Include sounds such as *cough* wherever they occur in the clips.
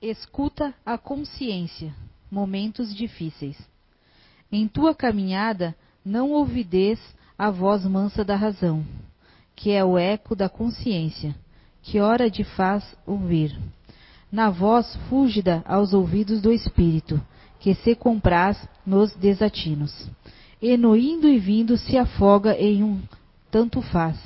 Escuta a consciência, momentos difíceis. Em tua caminhada, não ouvides a voz mansa da razão, que é o eco da consciência, que ora te faz ouvir. Na voz fúlgida aos ouvidos do espírito, que se compraz nos desatinos. E no indo e vindo se afoga em um tanto faz,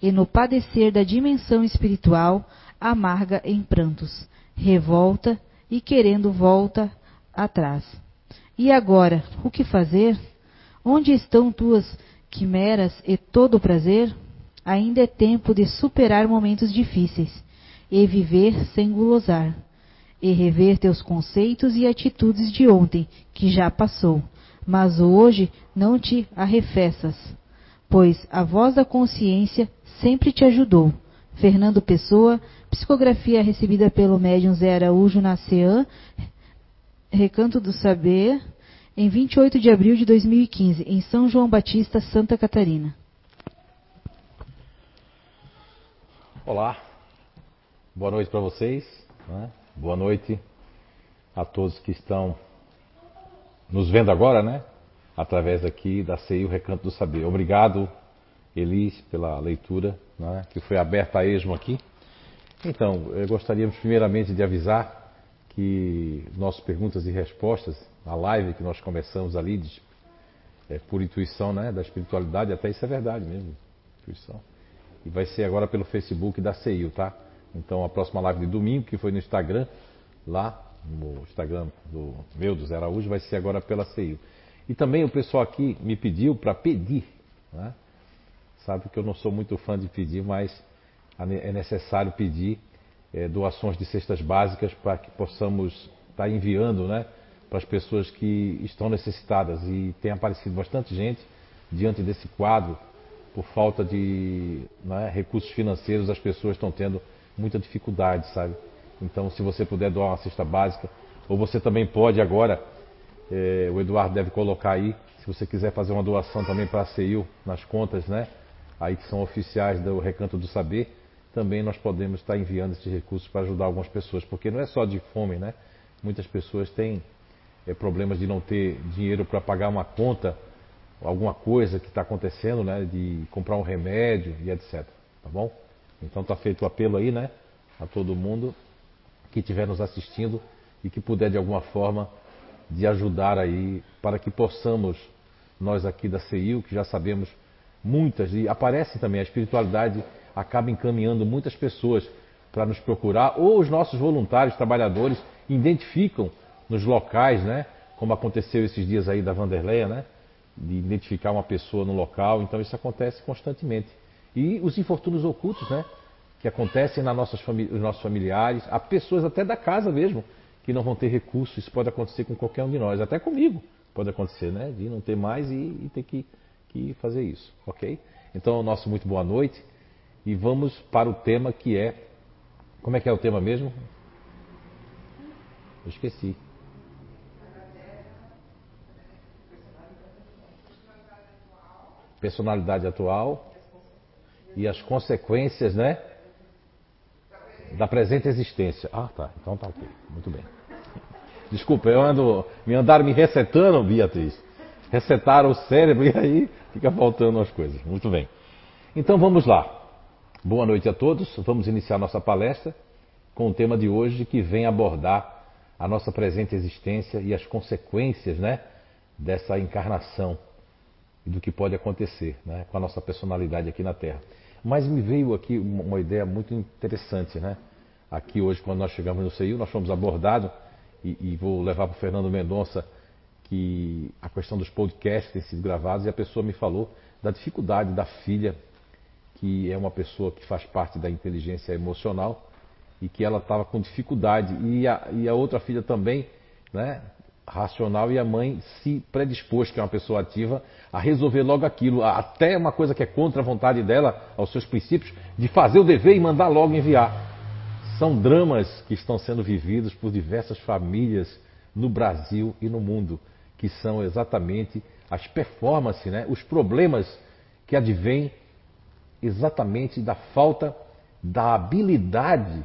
e no padecer da dimensão espiritual amarga em prantos, revolta e querendo volta atrás. E agora, o que fazer? Onde estão tuas quimeras e todo o prazer? Ainda é tempo de superar momentos difíceis e viver sem gulosar, e rever teus conceitos e atitudes de ontem, que já passou, mas hoje não te arrefeças, pois a voz da consciência sempre te ajudou. Fernando Pessoa, psicografia recebida pelo médium Zé Araújo na CEAM, Recanto do Saber, em 28 de abril de 2015, em São João Batista, Santa Catarina. Olá, boa noite para vocês, né? boa noite a todos que estão nos vendo agora, né? Através aqui da CEI, o Recanto do Saber. Obrigado, Elis, pela leitura, né? que foi aberta a esmo aqui. Então, gostaríamos primeiramente de avisar que nossas perguntas e respostas, a live que nós começamos ali, de, é, por intuição né, da espiritualidade, até isso é verdade mesmo, intuição. E vai ser agora pelo Facebook da CEIU, tá? Então a próxima live de domingo, que foi no Instagram, lá no Instagram do meu, do Zé Araújo, vai ser agora pela CEIU. E também o pessoal aqui me pediu para pedir, né? Sabe que eu não sou muito fã de pedir, mas é necessário pedir é, doações de cestas básicas para que possamos estar tá enviando né, para as pessoas que estão necessitadas. E tem aparecido bastante gente diante desse quadro, por falta de né, recursos financeiros, as pessoas estão tendo muita dificuldade, sabe? Então, se você puder doar uma cesta básica, ou você também pode agora, é, o Eduardo deve colocar aí, se você quiser fazer uma doação também para a CEIU nas contas, né? Aí que são oficiais do Recanto do Saber, também nós podemos estar enviando esses recursos para ajudar algumas pessoas, porque não é só de fome, né? Muitas pessoas têm é, problemas de não ter dinheiro para pagar uma conta, alguma coisa que está acontecendo, né? De comprar um remédio e etc. Tá bom? Então está feito o apelo aí, né? A todo mundo que estiver nos assistindo e que puder de alguma forma de ajudar aí para que possamos nós aqui da CIU, que já sabemos muitas e aparece também a espiritualidade acaba encaminhando muitas pessoas para nos procurar, ou os nossos voluntários, trabalhadores, identificam nos locais, né? Como aconteceu esses dias aí da Vanderleia, né? De identificar uma pessoa no local, então isso acontece constantemente. E os infortúnios ocultos, né? Que acontecem nas nossas nos nossos familiares, há pessoas até da casa mesmo que não vão ter recursos, isso pode acontecer com qualquer um de nós, até comigo pode acontecer, né? De não ter mais e, e ter que, que fazer isso, ok? Então, nosso muito boa noite e vamos para o tema que é. Como é que é o tema mesmo? Eu esqueci. Personalidade atual e as consequências, né? Da presente existência. Ah, tá. Então tá ok. Muito bem. Desculpa, eu ando. Me andaram me resetando, Beatriz. Resetaram o cérebro *laughs* e aí fica faltando as coisas. Muito bem. Então vamos lá. Boa noite a todos. Vamos iniciar nossa palestra com o tema de hoje que vem abordar a nossa presente existência e as consequências né, dessa encarnação e do que pode acontecer né, com a nossa personalidade aqui na Terra. Mas me veio aqui uma ideia muito interessante. Né? Aqui hoje, quando nós chegamos no CEIU, nós fomos abordados, e, e vou levar para o Fernando Mendonça que a questão dos podcasts tem sido gravados, e a pessoa me falou da dificuldade da filha que é uma pessoa que faz parte da inteligência emocional e que ela estava com dificuldade. E a, e a outra filha também, né, racional, e a mãe se predispôs, que é uma pessoa ativa, a resolver logo aquilo, até uma coisa que é contra a vontade dela, aos seus princípios, de fazer o dever e mandar logo enviar. São dramas que estão sendo vividos por diversas famílias no Brasil e no mundo, que são exatamente as performances, né, os problemas que advêm exatamente da falta da habilidade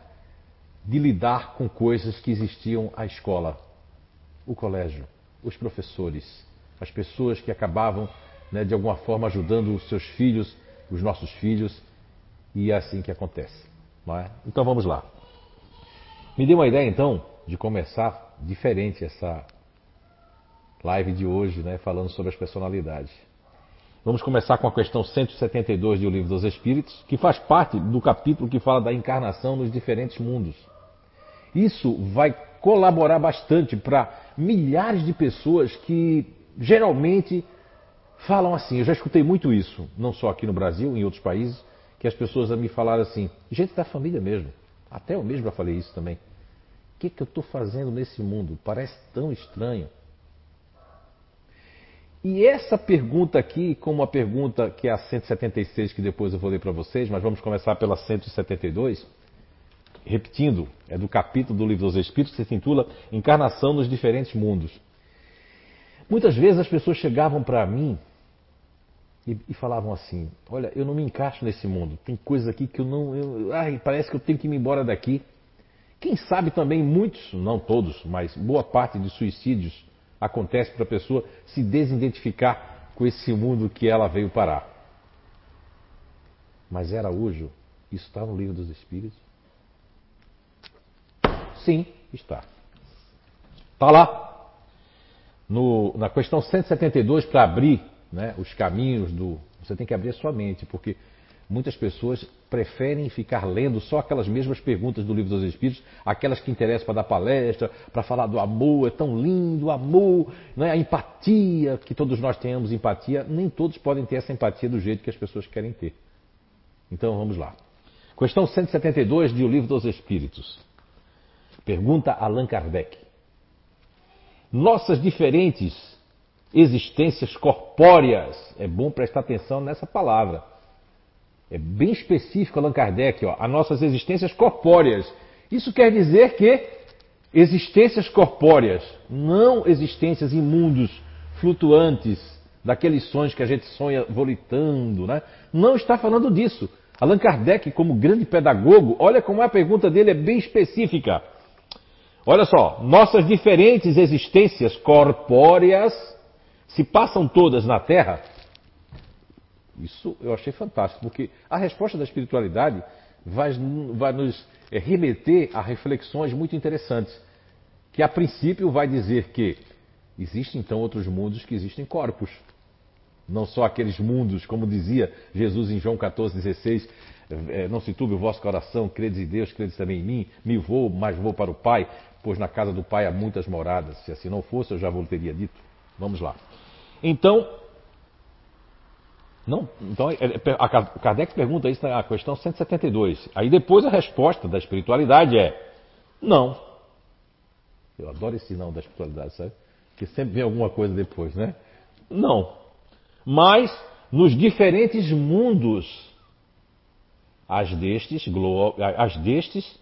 de lidar com coisas que existiam à escola, o colégio, os professores, as pessoas que acabavam, né, de alguma forma, ajudando os seus filhos, os nossos filhos, e é assim que acontece. É? Então vamos lá. Me dê uma ideia então de começar diferente essa live de hoje, né, falando sobre as personalidades. Vamos começar com a questão 172 do Livro dos Espíritos, que faz parte do capítulo que fala da encarnação nos diferentes mundos. Isso vai colaborar bastante para milhares de pessoas que geralmente falam assim. Eu já escutei muito isso, não só aqui no Brasil, em outros países, que as pessoas me falaram assim, gente da família mesmo. Até eu mesmo já falei isso também. O que, que eu estou fazendo nesse mundo? Parece tão estranho. E essa pergunta aqui, como a pergunta que é a 176, que depois eu vou ler para vocês, mas vamos começar pela 172. Repetindo, é do capítulo do Livro dos Espíritos que se intitula Encarnação nos Diferentes Mundos. Muitas vezes as pessoas chegavam para mim e, e, falavam assim: Olha, eu não me encaixo nesse mundo, tem coisas aqui que eu não. Eu, ai, parece que eu tenho que ir embora daqui. Quem sabe também muitos, não todos, mas boa parte de suicídios acontece para a pessoa se desidentificar com esse mundo que ela veio parar. Mas era Araújo, isso está no livro dos Espíritos? Sim, está. Está lá. No, na questão 172, para abrir né, os caminhos do. Você tem que abrir a sua mente, porque Muitas pessoas preferem ficar lendo só aquelas mesmas perguntas do Livro dos Espíritos, aquelas que interessam para dar palestra, para falar do amor, é tão lindo, o amor, né? a empatia, que todos nós tenhamos empatia, nem todos podem ter essa empatia do jeito que as pessoas querem ter. Então vamos lá. Questão 172 de O Livro dos Espíritos. Pergunta Allan Kardec. Nossas diferentes existências corpóreas, é bom prestar atenção nessa palavra é bem específico Allan Kardec, ó, as nossas existências corpóreas. Isso quer dizer que existências corpóreas, não existências imundos, flutuantes, daqueles sonhos que a gente sonha volitando, né? Não está falando disso. Allan Kardec, como grande pedagogo, olha como a pergunta dele é bem específica. Olha só, nossas diferentes existências corpóreas se passam todas na Terra isso eu achei fantástico, porque a resposta da espiritualidade vai, vai nos é, remeter a reflexões muito interessantes. Que a princípio vai dizer que existem então outros mundos que existem corpos. Não só aqueles mundos, como dizia Jesus em João 14,16, é, não se turbe o vosso coração, credes em Deus, credes também em mim, me vou, mas vou para o Pai, pois na casa do Pai há muitas moradas. Se assim não fosse, eu já vos teria dito. Vamos lá. Então, não, então, é, é, a Kardec pergunta isso na questão 172. Aí depois a resposta da espiritualidade é não. Eu adoro esse não da espiritualidade, sabe? Que sempre vem alguma coisa depois, né? Não. Mas nos diferentes mundos, as destes, glo as destes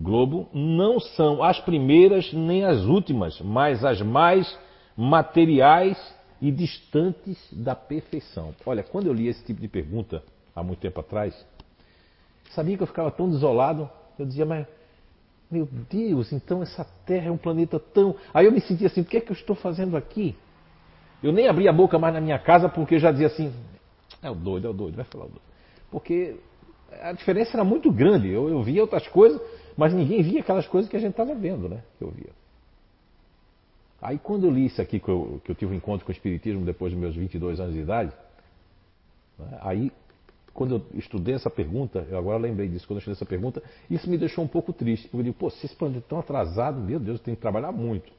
globo não são as primeiras nem as últimas, mas as mais materiais e distantes da perfeição. Olha, quando eu li esse tipo de pergunta há muito tempo atrás, sabia que eu ficava tão desolado, eu dizia, mas meu Deus, então essa Terra é um planeta tão. Aí eu me sentia assim, o que é que eu estou fazendo aqui? Eu nem abria a boca mais na minha casa porque eu já dizia assim, é o doido, é o doido, vai falar o doido. Porque a diferença era muito grande. Eu, eu via outras coisas, mas ninguém via aquelas coisas que a gente estava vendo, né? Que eu via. Aí quando eu li isso aqui, que eu, que eu tive um encontro com o Espiritismo depois dos meus 22 anos de idade, né, aí quando eu estudei essa pergunta, eu agora lembrei disso, quando eu estudei essa pergunta, isso me deixou um pouco triste, porque eu digo, pô, se esse planeta é tão atrasado, meu Deus, eu tenho que trabalhar muito.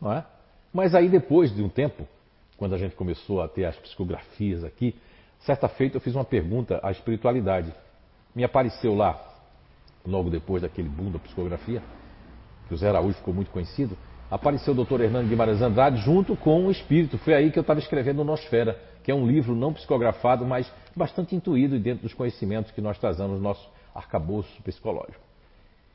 Não é? Mas aí depois de um tempo, quando a gente começou a ter as psicografias aqui, certa feita eu fiz uma pergunta à espiritualidade. Me apareceu lá, logo depois daquele boom da psicografia, que o Zé Araújo ficou muito conhecido, apareceu o Dr. Hernando Guimarães Andrade junto com o Espírito. Foi aí que eu estava escrevendo Nosfera, que é um livro não psicografado, mas bastante intuído dentro dos conhecimentos que nós trazemos no nosso arcabouço psicológico.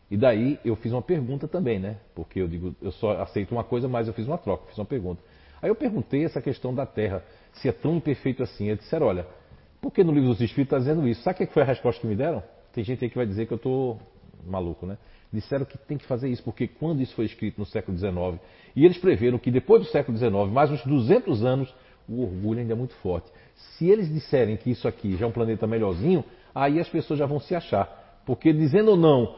E daí eu fiz uma pergunta também, né? Porque eu digo, eu só aceito uma coisa, mas eu fiz uma troca, fiz uma pergunta. Aí eu perguntei essa questão da Terra, se é tão imperfeito assim. Eles disseram, olha, por que no livro dos Espíritos está dizendo isso? Sabe o que foi a resposta que me deram? Tem gente aí que vai dizer que eu estou maluco, né? Disseram que tem que fazer isso, porque quando isso foi escrito no século XIX, e eles preveram que depois do século XIX, mais uns 200 anos, o orgulho ainda é muito forte. Se eles disserem que isso aqui já é um planeta melhorzinho, aí as pessoas já vão se achar. Porque dizendo ou não,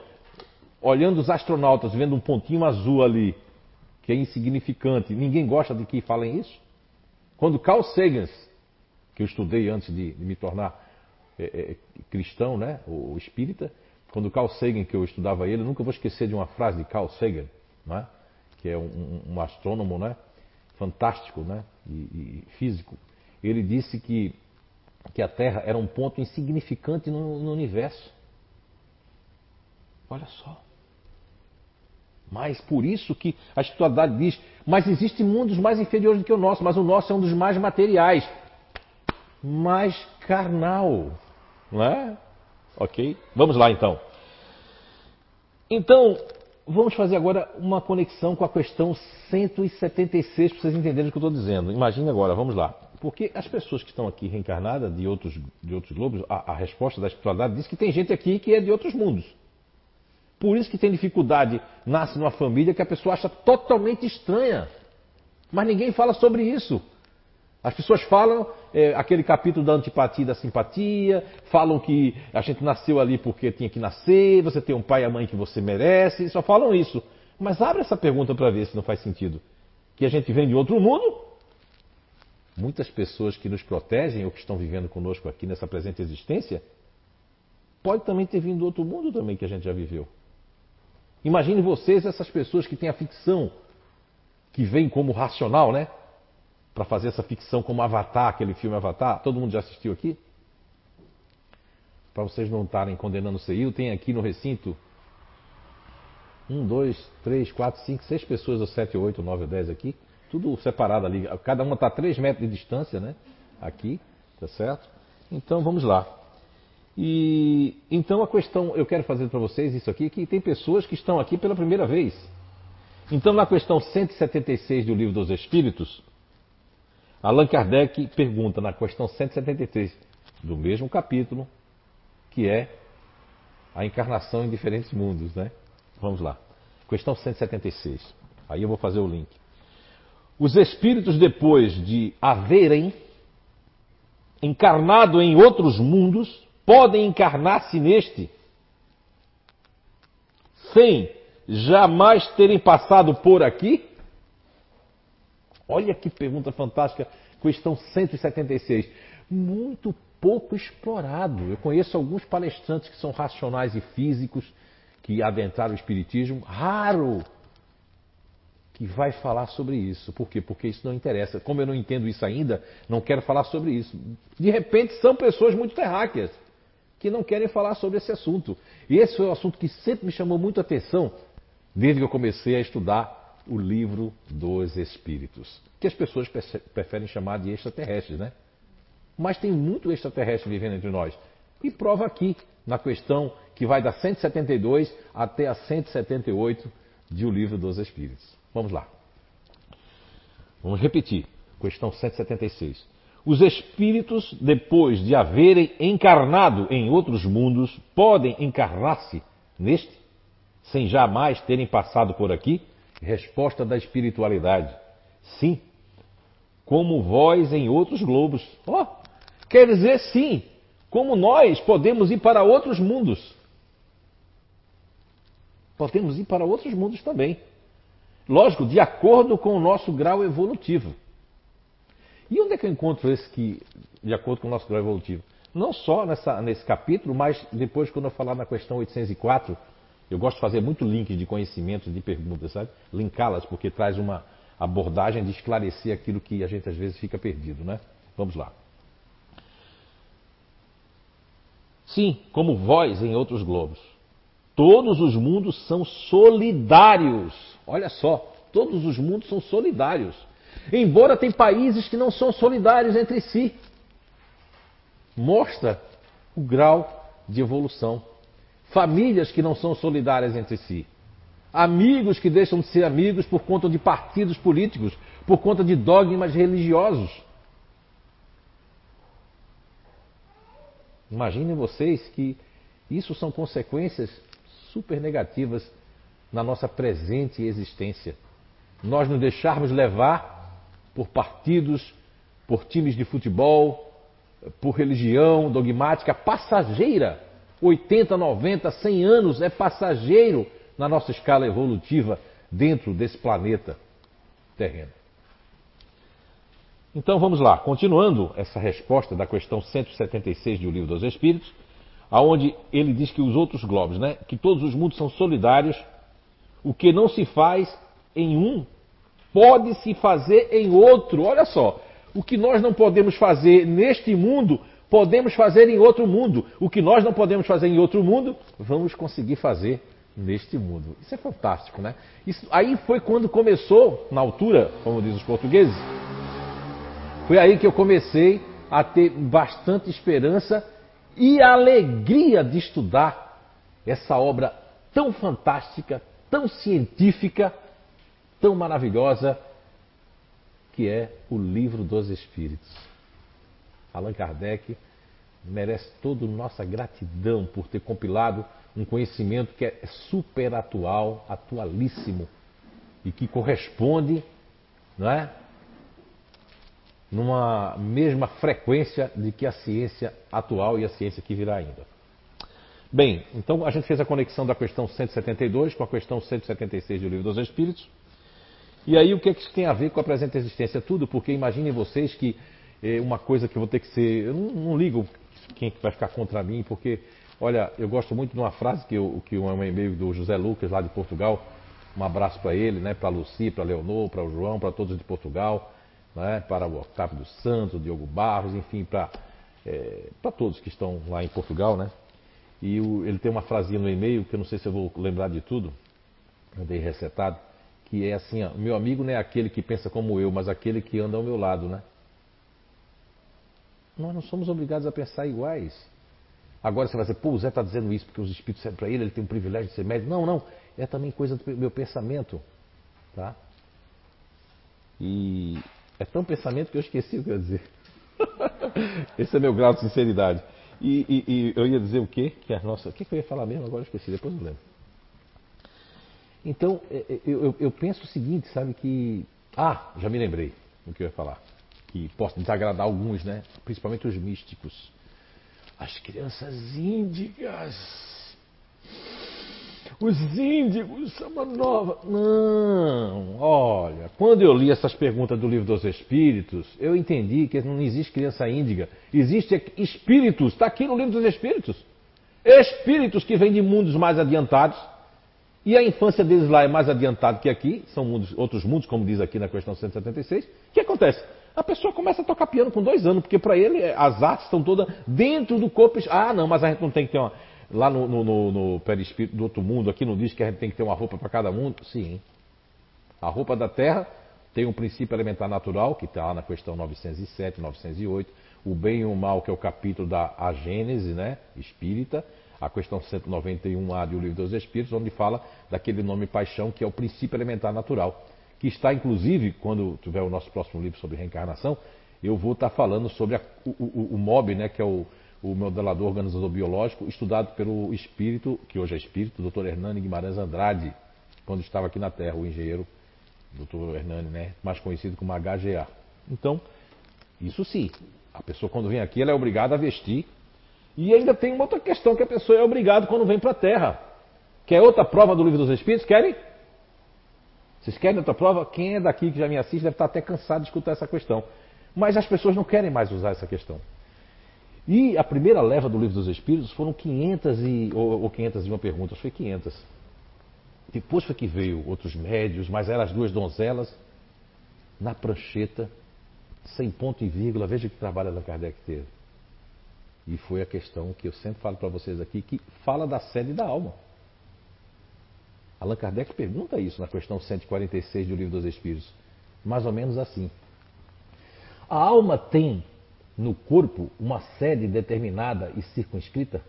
olhando os astronautas, vendo um pontinho azul ali, que é insignificante, ninguém gosta de que falem isso? Quando Carl Sagan, que eu estudei antes de, me tornar é, é, cristão, né, ou espírita, quando Carl Sagan, que eu estudava ele, nunca vou esquecer de uma frase de Carl Sagan, né, que é um, um astrônomo né, fantástico né, e, e, físico. Ele disse que, que a Terra era um ponto insignificante no, no universo. Olha só. Mas por isso que a espiritualidade diz, mas existem mundos mais inferiores do que o nosso, mas o nosso é um dos mais materiais, mais carnal, não é? Ok? Vamos lá então. Então, vamos fazer agora uma conexão com a questão 176 para vocês entenderem o que eu estou dizendo. Imagine agora, vamos lá. Porque as pessoas que estão aqui reencarnadas de outros, de outros globos, a, a resposta da espiritualidade diz que tem gente aqui que é de outros mundos. Por isso que tem dificuldade, nasce numa família que a pessoa acha totalmente estranha. Mas ninguém fala sobre isso. As pessoas falam é, aquele capítulo da antipatia e da simpatia, falam que a gente nasceu ali porque tinha que nascer, você tem um pai e a mãe que você merece, só falam isso. Mas abre essa pergunta para ver se não faz sentido. Que a gente vem de outro mundo? Muitas pessoas que nos protegem ou que estão vivendo conosco aqui nessa presente existência, pode também ter vindo do outro mundo também que a gente já viveu. Imagine vocês essas pessoas que têm a ficção, que vem como racional, né? Para fazer essa ficção como Avatar, aquele filme Avatar. Todo mundo já assistiu aqui? Para vocês não estarem condenando o CIU, tem aqui no recinto um, dois, três, quatro, cinco, seis pessoas, ou sete, oito, nove, dez aqui, tudo separado ali. Cada uma está a três metros de distância, né? Aqui, tá certo? Então vamos lá. E então a questão, eu quero fazer para vocês isso aqui, que tem pessoas que estão aqui pela primeira vez. Então na questão 176 do Livro dos Espíritos, Allan Kardec pergunta na questão 173 do mesmo capítulo, que é a encarnação em diferentes mundos, né? Vamos lá. Questão 176. Aí eu vou fazer o link. Os espíritos, depois de haverem encarnado em outros mundos, podem encarnar-se neste sem jamais terem passado por aqui? Olha que pergunta fantástica, questão 176. Muito pouco explorado. Eu conheço alguns palestrantes que são racionais e físicos, que adentraram o Espiritismo, raro que vai falar sobre isso. Por quê? Porque isso não interessa. Como eu não entendo isso ainda, não quero falar sobre isso. De repente, são pessoas muito terráqueas que não querem falar sobre esse assunto. E esse foi um assunto que sempre me chamou muito a atenção desde que eu comecei a estudar o livro dos espíritos, que as pessoas preferem chamar de extraterrestres, né? Mas tem muito extraterrestre vivendo entre nós. E prova aqui, na questão que vai da 172 até a 178 de O Livro dos Espíritos. Vamos lá. Vamos repetir. Questão 176. Os espíritos, depois de haverem encarnado em outros mundos, podem encarnar-se neste, sem jamais terem passado por aqui? Resposta da espiritualidade. Sim. Como vós em outros globos. Oh, quer dizer sim. Como nós podemos ir para outros mundos. Podemos ir para outros mundos também. Lógico, de acordo com o nosso grau evolutivo. E onde é que eu encontro esse que, de acordo com o nosso grau evolutivo? Não só nessa, nesse capítulo, mas depois, quando eu falar na questão 804, eu gosto de fazer muito links de conhecimentos, de perguntas, sabe? Linká-las, porque traz uma abordagem de esclarecer aquilo que a gente às vezes fica perdido, né? Vamos lá. Sim, como vós em outros globos. Todos os mundos são solidários. Olha só, todos os mundos são solidários. Embora tem países que não são solidários entre si. Mostra o grau de evolução famílias que não são solidárias entre si, amigos que deixam de ser amigos por conta de partidos políticos, por conta de dogmas religiosos. Imaginem vocês que Isso são consequências super negativas na nossa presente existência. Nós nos deixarmos levar por partidos, por times de futebol, por religião dogmática passageira. 80, 90, 100 anos é passageiro na nossa escala evolutiva dentro desse planeta terreno. Então vamos lá, continuando essa resposta da questão 176 do Livro dos Espíritos, aonde ele diz que os outros globos, né, que todos os mundos são solidários, o que não se faz em um pode se fazer em outro. Olha só, o que nós não podemos fazer neste mundo, podemos fazer em outro mundo. O que nós não podemos fazer em outro mundo, vamos conseguir fazer neste mundo. Isso é fantástico, né? Isso, aí foi quando começou, na altura, como dizem os portugueses, foi aí que eu comecei a ter bastante esperança e alegria de estudar essa obra tão fantástica, tão científica, tão maravilhosa, que é o Livro dos Espíritos. Allan Kardec merece toda nossa gratidão por ter compilado um conhecimento que é super atual, atualíssimo e que corresponde, não é, numa mesma frequência de que a ciência atual e a ciência que virá ainda. Bem, então a gente fez a conexão da questão 172 com a questão 176 do Livro dos Espíritos. E aí o que, é que isso tem a ver com a presente existência? Tudo, porque imaginem vocês que é uma coisa que eu vou ter que ser. Eu não, não ligo quem vai ficar contra mim, porque, olha, eu gosto muito de uma frase que, eu, que um e-mail do José Lucas, lá de Portugal. Um abraço para ele, né, para a Luci, para Leonor, para o João, para todos de Portugal né, para o Octávio dos Santos, Diogo Barros, enfim, para é, todos que estão lá em Portugal, né? E o, ele tem uma frasinha no e-mail, que eu não sei se eu vou lembrar de tudo, eu dei resetado, que é assim, ó, meu amigo não é aquele que pensa como eu, mas aquele que anda ao meu lado, né? Nós não somos obrigados a pensar iguais. Agora você vai dizer, pô, o Zé está dizendo isso porque os espíritos servem para ele, ele tem um privilégio de ser médico. Não, não, é também coisa do meu pensamento, tá? E é tão pensamento que eu esqueci o que eu ia dizer. *laughs* Esse é meu grau de sinceridade. E, e, e, eu ia dizer o quê? Que a nossa. O que, eu ia falar mesmo? Agora eu esqueci, depois eu lembro. Então, é, é, eu, eu, eu, penso o seguinte, sabe, que. Ah, já me lembrei o que eu ia falar. Que posso desagradar alguns, né? Principalmente os místicos. As crianças índigas os índigos uma nova. Não, olha, quando eu li essas perguntas do livro dos Espíritos, eu entendi que não existe criança índiga, existe espíritos, está aqui no livro dos Espíritos. Espíritos que vêm de mundos mais adiantados, e a infância deles lá é mais adiantada que aqui, são mundos, outros mundos, como diz aqui na questão 176. O que acontece? A pessoa começa a tocar piano com dois anos, porque para ele as artes estão todas dentro do corpo. Ah, não, mas a gente não tem que ter uma. Lá no, no, no, no perispírito do outro mundo, aqui não diz que a gente tem que ter uma roupa para cada mundo? Sim. A roupa da terra tem um princípio elementar natural, que está lá na questão 907, 908. O bem e o mal, que é o capítulo da a Gênese, né? Espírita. A questão 191A do Livro dos Espíritos, onde fala daquele nome paixão, que é o princípio elementar natural. Que está, inclusive, quando tiver o nosso próximo livro sobre reencarnação, eu vou estar falando sobre a, o, o, o MOB, né? Que é o o modelador organizador biológico, estudado pelo espírito, que hoje é espírito, o Dr. Hernani Guimarães Andrade, quando estava aqui na Terra, o engenheiro Dr. Hernani, né, mais conhecido como HGA. Então, isso sim, a pessoa quando vem aqui, ela é obrigada a vestir. E ainda tem uma outra questão que a pessoa é obrigada quando vem para a Terra. Quer outra prova do livro dos Espíritos? Querem? Vocês querem outra prova? Quem é daqui que já me assiste deve estar até cansado de escutar essa questão. Mas as pessoas não querem mais usar essa questão. E a primeira leva do Livro dos Espíritos foram 500 e, ou, ou 501 perguntas, foi 500. Depois foi que veio outros médios, mas eram as duas donzelas na prancheta, sem ponto e vírgula. Veja que trabalho da Kardec teve. E foi a questão que eu sempre falo para vocês aqui, que fala da sede da alma. Allan Kardec pergunta isso na questão 146 do Livro dos Espíritos. Mais ou menos assim. A alma tem no corpo uma sede determinada e circunscrita?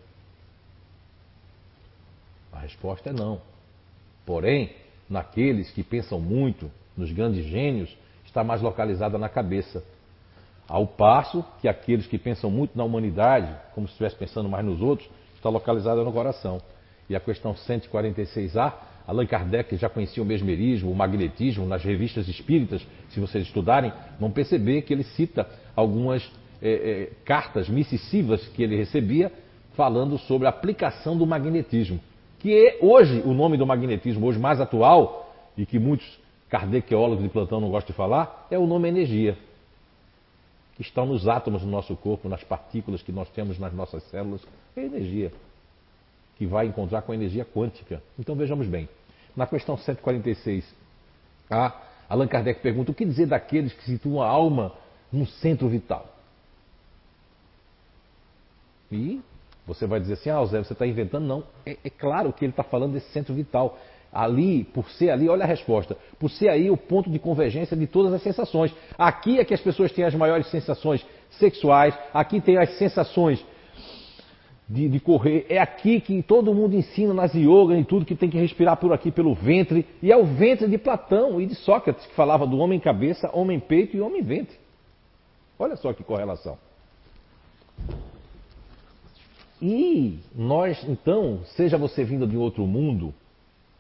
A resposta é não. Porém, naqueles que pensam muito, nos grandes gênios, está mais localizada na cabeça. Ao passo que aqueles que pensam muito na humanidade, como se estivesse pensando mais nos outros, está localizada no coração. E a questão 146A, Allan Kardec já conhecia o mesmerismo, o magnetismo nas revistas espíritas, se vocês estudarem, vão perceber que ele cita algumas é, é, cartas mississivas que ele recebia falando sobre a aplicação do magnetismo. Que é hoje, o nome do magnetismo, hoje mais atual, e que muitos kardequeólogos de plantão não gostam de falar, é o nome energia. Que estão nos átomos do nosso corpo, nas partículas que nós temos nas nossas células, é energia que vai encontrar com a energia quântica. Então vejamos bem. Na questão 146, a Allan Kardec pergunta: o que dizer daqueles que situam a alma num centro vital? E você vai dizer assim: ah, Zé, você está inventando? Não. É, é claro que ele está falando desse centro vital. Ali, por ser ali, olha a resposta. Por ser aí o ponto de convergência de todas as sensações. Aqui é que as pessoas têm as maiores sensações sexuais, aqui tem as sensações de, de, correr. É aqui que todo mundo ensina nas yogas e tudo que tem que respirar por aqui pelo ventre. E é o ventre de Platão e de Sócrates que falava do homem cabeça, homem peito e homem ventre. Olha só que correlação. E nós, então, seja você vindo de outro mundo,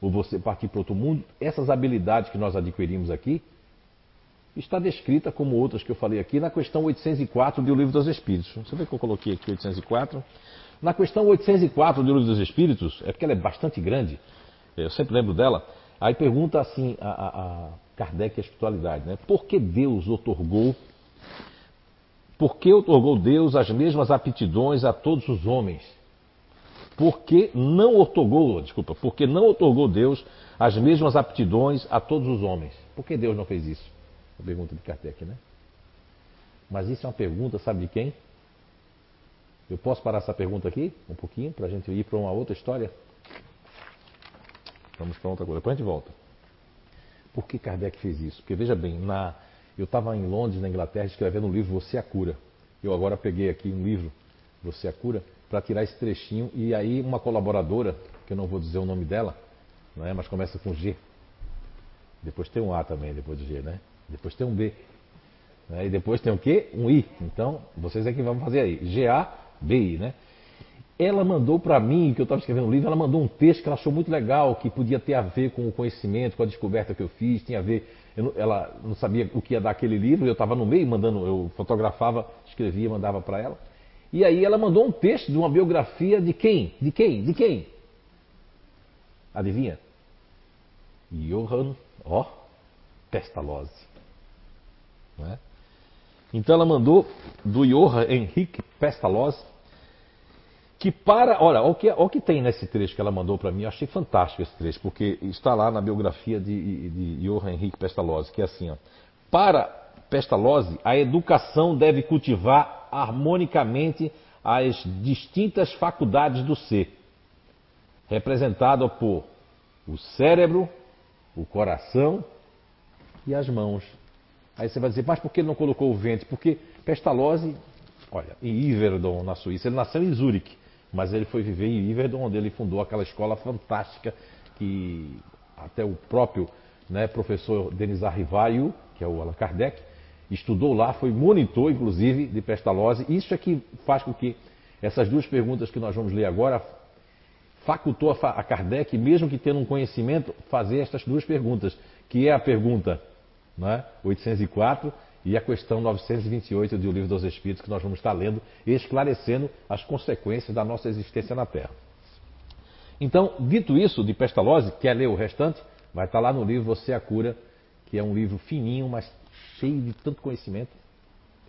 ou você partir para outro mundo, essas habilidades que nós adquirimos aqui, está descrita como outras que eu falei aqui na questão 804 do Livro dos Espíritos. Você vê que eu coloquei aqui 804? Na questão 804 do Livro dos Espíritos, é porque ela é bastante grande, eu sempre lembro dela, aí pergunta assim a, a, a Kardec a espiritualidade, né? Por que Deus otorgou, por que otorgou Deus as mesmas aptidões a todos os homens? Por que não otorgou, desculpa, por que não otorgou Deus as mesmas aptidões a todos os homens? Por que Deus não fez isso? A pergunta de Kardec, né? Mas isso é uma pergunta, sabe de quem? Eu posso parar essa pergunta aqui, um pouquinho, para a gente ir para uma outra história? Vamos para outra coisa, depois a gente volta. Por que Kardec fez isso? Porque veja bem, na, eu estava em Londres, na Inglaterra, escrevendo um livro Você a Cura. Eu agora peguei aqui um livro, Você a Cura, para tirar esse trechinho. E aí uma colaboradora, que eu não vou dizer o nome dela, né, mas começa com G. Depois tem um A também, depois de G, né? Depois tem um B. Né? E depois tem o quê? Um I. Então, vocês é que vão fazer aí. G-A BI, né? Ela mandou para mim, que eu estava escrevendo um livro, ela mandou um texto que ela achou muito legal, que podia ter a ver com o conhecimento, com a descoberta que eu fiz, tinha a ver. Não, ela não sabia o que ia dar aquele livro, eu estava no meio mandando, eu fotografava, escrevia, mandava para ela. E aí ela mandou um texto de uma biografia de quem? De quem? De quem? Adivinha? Johann, ó, Pestalozzi. Né? Então ela mandou do Johann Henrique Pestalozzi que para. Olha, o que, que tem nesse trecho que ela mandou para mim, eu achei fantástico esse trecho, porque está lá na biografia de, de Johann Henrique Pestalozzi, que é assim: ó, para Pestalozzi, a educação deve cultivar harmonicamente as distintas faculdades do ser, representada por o cérebro, o coração e as mãos. Aí você vai dizer, mas por que ele não colocou o ventre? Porque Pestalozzi, olha, em Iverdon, na Suíça, ele nasceu em Zurique. Mas ele foi viver em Iverdon, onde ele fundou aquela escola fantástica que até o próprio né, professor Denis Arrivaio, que é o Allan Kardec, estudou lá, foi monitor, inclusive, de Pestalozzi. Isso é que faz com que essas duas perguntas que nós vamos ler agora facultou a Kardec, mesmo que tendo um conhecimento, fazer estas duas perguntas, que é a pergunta né, 804 e a questão 928 do Livro dos Espíritos, que nós vamos estar lendo, esclarecendo as consequências da nossa existência na Terra. Então, dito isso, de Pestalozzi, quer ler o restante? Vai estar lá no livro Você a Cura, que é um livro fininho, mas cheio de tanto conhecimento.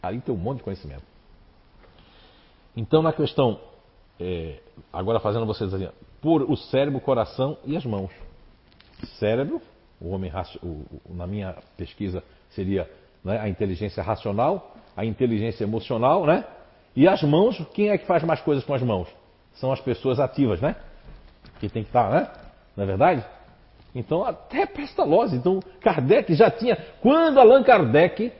Ali tem um monte de conhecimento. Então, na questão, é, agora fazendo vocês por o cérebro, coração e as mãos. Cérebro, o homem, o, na minha pesquisa, seria né? a inteligência racional, a inteligência emocional, né? E as mãos, quem é que faz mais coisas com as mãos? São as pessoas ativas, né? Que tem que estar, né? Não é verdade? Então, até Pestalozzi. Então, Kardec já tinha. Quando Allan Kardec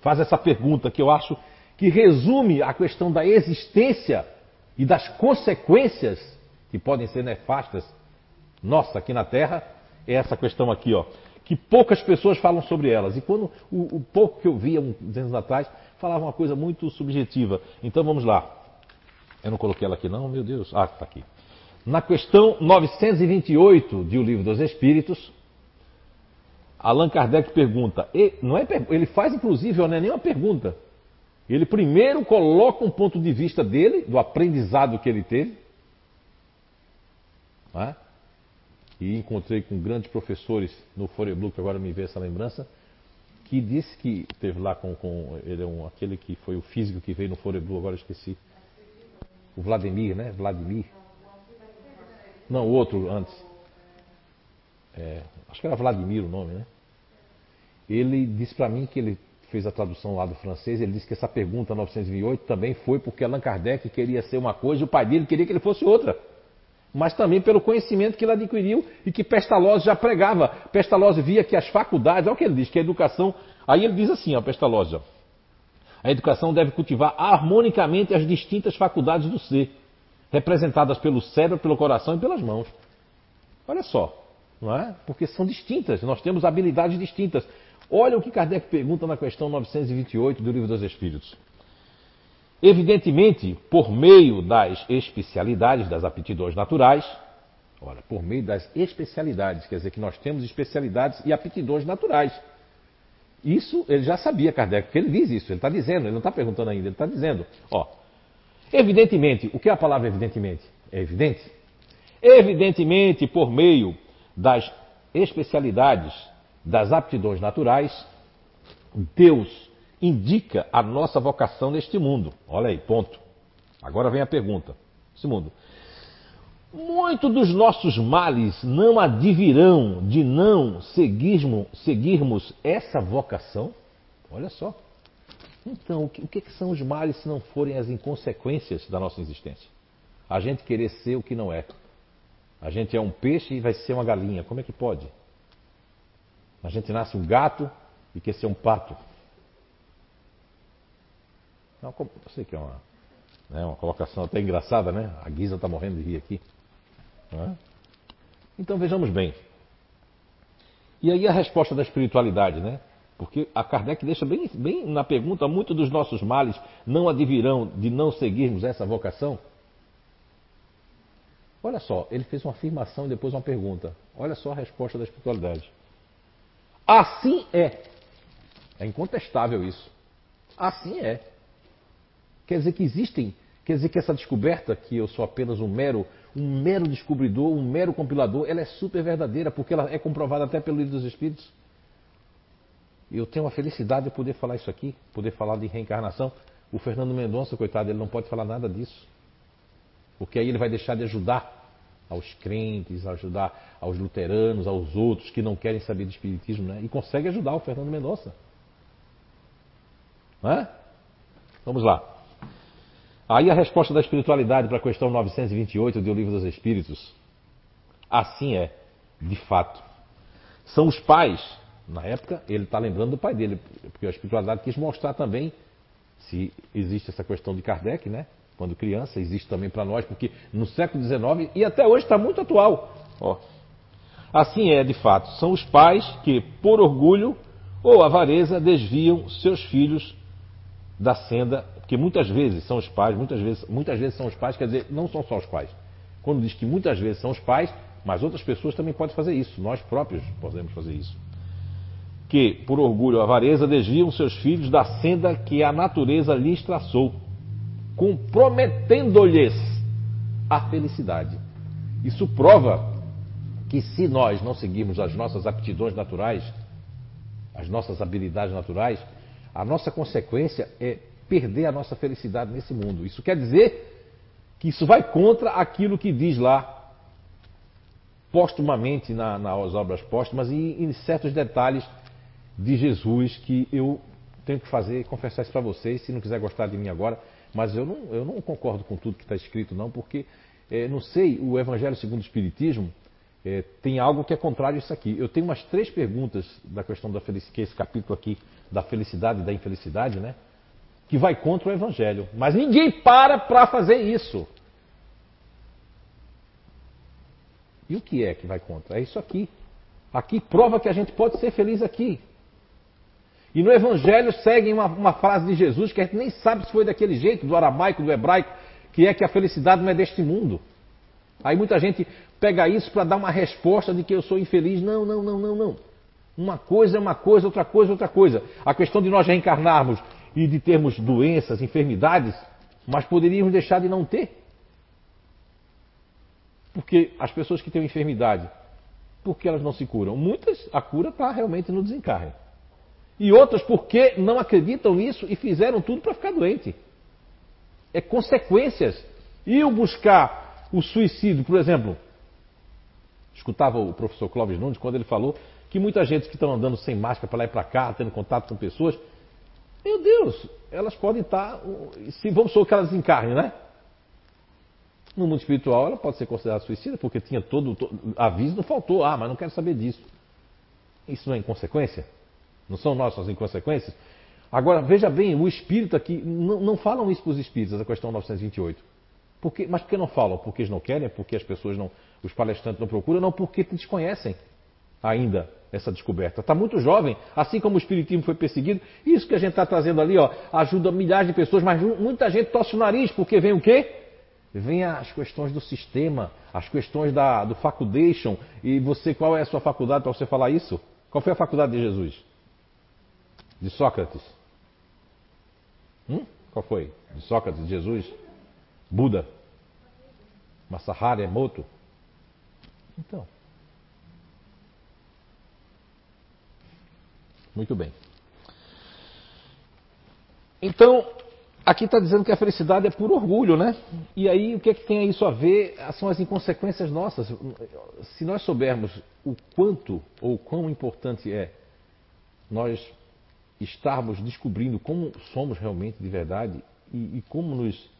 faz essa pergunta, que eu acho que resume a questão da existência e das consequências que podem ser nefastas, nossa, aqui na Terra, é essa questão aqui, ó que poucas pessoas falam sobre elas. E quando o, o pouco que eu via uns anos atrás falava uma coisa muito subjetiva. Então vamos lá. Eu não coloquei ela aqui não, meu Deus. Ah, está aqui. Na questão 928 de O Livro dos Espíritos, Allan Kardec pergunta, não é, ele faz inclusive, não é nem uma pergunta. Ele primeiro coloca um ponto de vista dele, do aprendizado que ele teve. É? E encontrei com grandes professores no Foreblu, que agora me vê essa lembrança, que disse que teve lá com, com ele é um, aquele que foi o físico que veio no Foreblu, agora esqueci. O Vladimir, né? Vladimir. Não, o outro antes. É, acho que era Vladimir o nome, né? Ele disse para mim que ele fez a tradução lá do francês, ele disse que essa pergunta 908 também foi porque Allan Kardec queria ser uma coisa e o pai dele queria que ele fosse outra. Mas também pelo conhecimento que ele adquiriu e que Pestalozzi já pregava. Pestalozzi via que as faculdades, olha o que ele diz, que a educação. Aí ele diz assim, ó, Pestalozzi, ó, a educação deve cultivar harmonicamente as distintas faculdades do ser, representadas pelo cérebro, pelo coração e pelas mãos. Olha só, não é? Porque são distintas, nós temos habilidades distintas. Olha o que Kardec pergunta na questão 928 do Livro dos Espíritos. Evidentemente, por meio das especialidades, das aptidões naturais, ora, por meio das especialidades, quer dizer que nós temos especialidades e aptidões naturais. Isso ele já sabia, Kardec, porque ele diz isso, ele está dizendo, ele não está perguntando ainda, ele está dizendo. Ó, evidentemente, o que é a palavra evidentemente? É evidente? Evidentemente, por meio das especialidades das aptidões naturais, Deus indica a nossa vocação neste mundo. Olha aí, ponto. Agora vem a pergunta. Esse mundo. Muito dos nossos males não advirão de não seguirmos, seguirmos essa vocação? Olha só. Então, o que, o que são os males se não forem as inconsequências da nossa existência? A gente querer ser o que não é. A gente é um peixe e vai ser uma galinha. Como é que pode? A gente nasce um gato e quer ser um pato. Não, eu sei que é uma, né, uma colocação até engraçada, né? A Guisa está morrendo de rir aqui. É? Então vejamos bem. E aí a resposta da espiritualidade, né? Porque a Kardec deixa bem, bem na pergunta: muitos dos nossos males não advirão de não seguirmos essa vocação? Olha só, ele fez uma afirmação e depois uma pergunta. Olha só a resposta da espiritualidade. Assim é. É incontestável isso. Assim é. Quer dizer que existem, quer dizer que essa descoberta que eu sou apenas um mero, um mero descobridor, um mero compilador, ela é super verdadeira, porque ela é comprovada até pelo livro dos Espíritos. Eu tenho a felicidade de poder falar isso aqui, poder falar de reencarnação. O Fernando Mendonça, coitado, ele não pode falar nada disso. Porque aí ele vai deixar de ajudar aos crentes, ajudar aos luteranos, aos outros que não querem saber de espiritismo, né? E consegue ajudar o Fernando Mendonça. Vamos lá. Aí a resposta da espiritualidade para a questão 928 do Livro dos Espíritos. Assim é, de fato. São os pais, na época, ele está lembrando do pai dele, porque a espiritualidade quis mostrar também se existe essa questão de Kardec, né? quando criança, existe também para nós, porque no século XIX e até hoje está muito atual. Ó. Assim é, de fato, são os pais que, por orgulho ou avareza, desviam seus filhos da senda, porque muitas vezes são os pais, muitas vezes, muitas vezes são os pais, quer dizer, não são só os pais. Quando diz que muitas vezes são os pais, mas outras pessoas também podem fazer isso, nós próprios podemos fazer isso. Que, por orgulho ou avareza, desviam seus filhos da senda que a natureza lhes traçou comprometendo-lhes a felicidade. Isso prova que se nós não seguirmos as nossas aptidões naturais, as nossas habilidades naturais, a nossa consequência é perder a nossa felicidade nesse mundo. Isso quer dizer que isso vai contra aquilo que diz lá postumamente na, nas obras póstumas e em certos detalhes de Jesus que eu tenho que fazer, confessar isso para vocês, se não quiser gostar de mim agora, mas eu não, eu não concordo com tudo que está escrito, não, porque, é, não sei, o Evangelho segundo o Espiritismo é, tem algo que é contrário a isso aqui. Eu tenho umas três perguntas da questão da felicidade, que é esse capítulo aqui da felicidade e da infelicidade, né? Que vai contra o Evangelho. Mas ninguém para para fazer isso. E o que é que vai contra? É isso aqui. Aqui prova que a gente pode ser feliz aqui. E no Evangelho seguem uma, uma, frase de Jesus que a gente nem sabe se foi daquele jeito, do aramaico, do hebraico, que é que a felicidade não é deste mundo. Aí muita gente pega isso para dar uma resposta de que eu sou infeliz. Não, não, não, não, não. Uma coisa é uma coisa, outra coisa é outra coisa. A questão de nós reencarnarmos e de termos doenças, enfermidades, mas poderíamos deixar de não ter. Porque as pessoas que têm enfermidade, por que elas não se curam? Muitas, a cura está realmente no desencarne. E outras porque não acreditam nisso e fizeram tudo para ficar doente. É consequências. E o buscar o suicídio, por exemplo, escutava o professor Clóvis Nunes quando ele falou que muita gente que estão andando sem máscara para lá e para cá, tendo contato com pessoas, meu Deus, elas podem estar, se vamos supor que elas encarnem, né? No mundo espiritual, ela pode ser considerada suicida porque tinha todo, todo aviso, não faltou, ah, mas não quero saber disso. Isso não é inconsequência? Não são nossas inconsequências? Agora, veja bem, o espírito aqui, não, não falam isso para os espíritos, a questão 928. Por mas por que não falam? Porque eles não querem? Porque as pessoas não, os palestrantes não procuram? Não, porque desconhecem ainda essa descoberta. Está muito jovem, assim como o espiritismo foi perseguido. Isso que a gente está trazendo ali, ó, ajuda milhares de pessoas, mas muita gente tosse o nariz, porque vem o quê? Vem as questões do sistema, as questões da, do faculdation. E você, qual é a sua faculdade para você falar isso? Qual foi a faculdade de Jesus? De Sócrates? Hum? Qual foi? De Sócrates, de Jesus? Buda? Masahara Emoto? Então. Muito bem. Então, aqui está dizendo que a felicidade é por orgulho, né? E aí, o que é que tem isso a ver? São as inconsequências nossas. Se nós soubermos o quanto ou o quão importante é nós estarmos descobrindo como somos realmente de verdade e, e como nos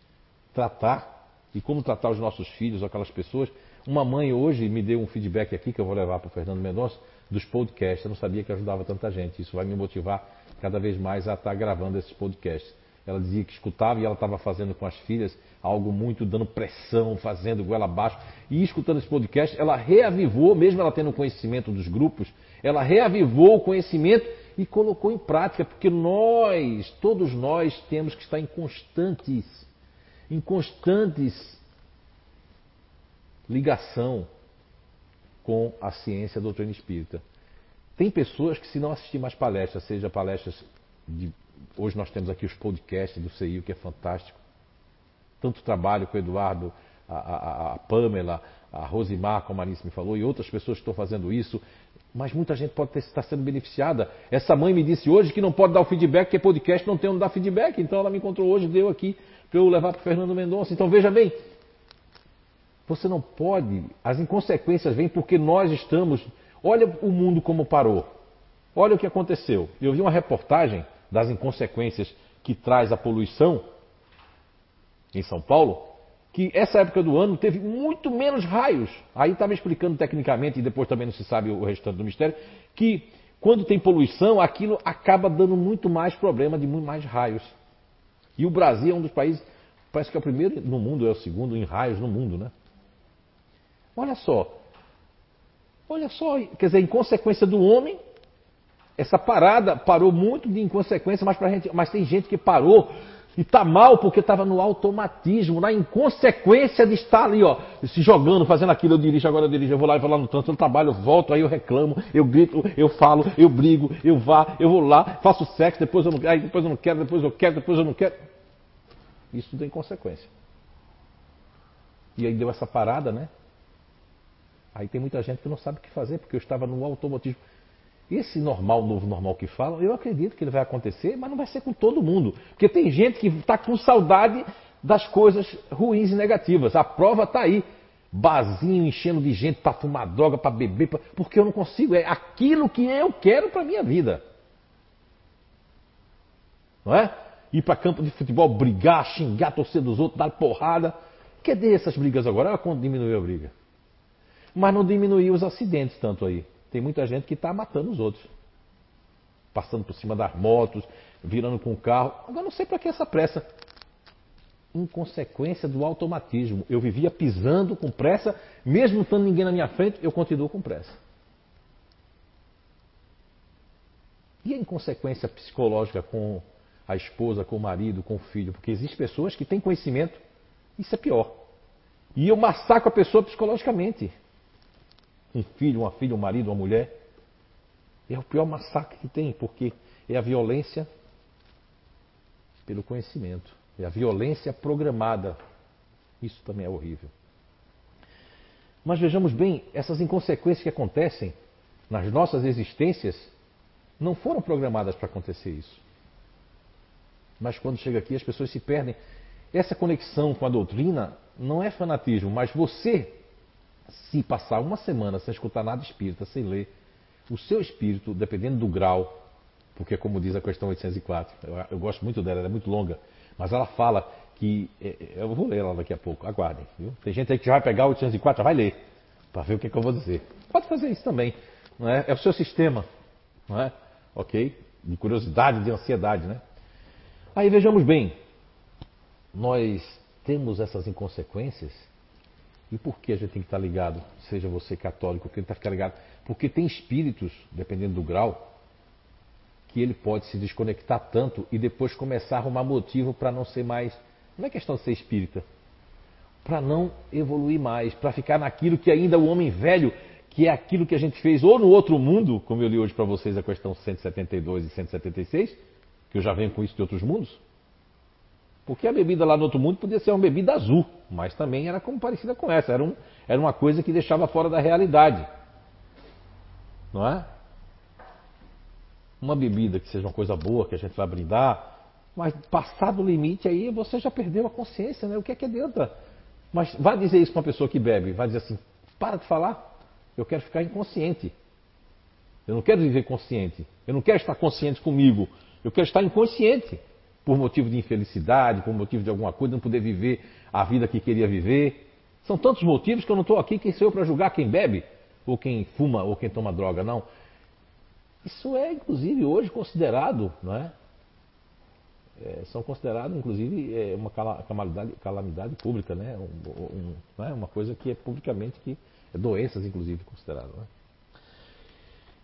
tratar e como tratar os nossos filhos, aquelas pessoas. Uma mãe hoje me deu um feedback aqui que eu vou levar para o Fernando Mendonça dos podcasts. Eu não sabia que ajudava tanta gente. Isso vai me motivar cada vez mais a estar gravando esses podcasts. Ela dizia que escutava e ela estava fazendo com as filhas algo muito dando pressão, fazendo goela abaixo. E escutando esse podcast, ela reavivou, mesmo ela tendo conhecimento dos grupos, ela reavivou o conhecimento e colocou em prática, porque nós, todos nós, temos que estar em constantes, em constantes ligação com a ciência a doutrina espírita. Tem pessoas que, se não assistir mais palestras, seja palestras de. Hoje nós temos aqui os podcasts do CIO, que é fantástico. Tanto trabalho com o Eduardo, a, a, a Pamela, a Rosimar, como a Alice me falou, e outras pessoas que estão fazendo isso. Mas muita gente pode estar sendo beneficiada. Essa mãe me disse hoje que não pode dar o feedback, porque podcast não tem onde dar feedback. Então ela me encontrou hoje, deu aqui para eu levar para o Fernando Mendonça. Então veja bem, você não pode, as inconsequências vêm porque nós estamos. Olha o mundo como parou. Olha o que aconteceu. Eu vi uma reportagem das inconsequências que traz a poluição em São Paulo, que essa época do ano teve muito menos raios. Aí estava explicando tecnicamente, e depois também não se sabe o restante do mistério, que quando tem poluição, aquilo acaba dando muito mais problema de muito mais raios. E o Brasil é um dos países, parece que é o primeiro no mundo, é o segundo em raios no mundo, né? Olha só. Olha só, quer dizer, inconsequência do homem, essa parada parou muito de inconsequência, mas, gente, mas tem gente que parou e está mal porque estava no automatismo, na inconsequência de estar ali, ó, se jogando, fazendo aquilo, eu dirijo, agora eu dirijo, eu vou lá e vou lá no trânsito, eu trabalho, eu volto, aí eu reclamo, eu grito, eu falo, eu brigo, eu vá, eu vou lá, faço sexo, depois eu não, aí depois eu não quero, depois eu quero, depois eu não quero. Isso tudo é inconsequência. E aí deu essa parada, né? Aí tem muita gente que não sabe o que fazer, porque eu estava no automotismo. Esse normal, novo normal que falam, eu acredito que ele vai acontecer, mas não vai ser com todo mundo. Porque tem gente que está com saudade das coisas ruins e negativas. A prova está aí. Bazinho enchendo de gente para fumar droga, para beber, pra... porque eu não consigo. É aquilo que eu quero para minha vida. Não é? Ir para campo de futebol, brigar, xingar, torcer dos outros, dar porrada. Cadê essas brigas agora? Olha quando diminuiu a briga mas não diminuiu os acidentes tanto aí. Tem muita gente que está matando os outros. Passando por cima das motos, virando com o carro. Agora não sei para que essa pressa. Em consequência do automatismo. Eu vivia pisando com pressa, mesmo não estando ninguém na minha frente, eu continuo com pressa. E a inconsequência psicológica com a esposa, com o marido, com o filho? Porque existem pessoas que têm conhecimento Isso é pior. E eu massacro a pessoa psicologicamente. Um filho, uma filha, um marido, uma mulher. É o pior massacre que tem, porque é a violência pelo conhecimento. É a violência programada. Isso também é horrível. Mas vejamos bem, essas inconsequências que acontecem nas nossas existências não foram programadas para acontecer isso. Mas quando chega aqui, as pessoas se perdem. Essa conexão com a doutrina não é fanatismo, mas você, se passar uma semana sem escutar nada espírita, sem ler, o seu espírito, dependendo do grau, porque como diz a questão 804, eu, eu gosto muito dela, ela é muito longa, mas ela fala que. É, é, eu vou ler ela daqui a pouco, aguardem. Viu? Tem gente aí que já vai pegar o 804, já vai ler, para ver o que, é que, eu vou dizer. Pode fazer isso também. Não é? é o seu sistema. Não é? Ok? De curiosidade, de ansiedade, né? Aí vejamos bem, nós temos essas inconsequências, e por que a gente tem que estar ligado, seja você católico, que ele está ficar ligado? Porque tem espíritos, dependendo do grau, que ele pode se desconectar tanto e depois começar a arrumar motivo para não ser mais. Não é questão de ser espírita. Para não evoluir mais, para ficar naquilo que ainda o homem velho, que é aquilo que a gente fez ou no outro mundo, como eu li hoje para vocês a questão 172 e 176, que eu já venho com isso de outros mundos. Porque a bebida lá no outro mundo podia ser uma bebida azul, mas também era como parecida com essa, era, um, era uma coisa que deixava fora da realidade. Não é? uma bebida que seja uma coisa boa, que a gente vai brindar, mas passado o limite aí você já perdeu a consciência, né? O que é que adianta? Mas vai dizer isso para uma pessoa que bebe, vai dizer assim, para de falar, eu quero ficar inconsciente. Eu não quero viver consciente. Eu não quero estar consciente comigo. Eu quero estar inconsciente. Por motivo de infelicidade, por motivo de alguma coisa, não poder viver a vida que queria viver. São tantos motivos que eu não estou aqui, quem sou eu para julgar quem bebe, ou quem fuma, ou quem toma droga, não. Isso é, inclusive, hoje considerado, não é? é são considerados, inclusive, é uma calamidade, calamidade pública, né? Um, um, é? Uma coisa que é publicamente que é doenças, inclusive, considerado. Né?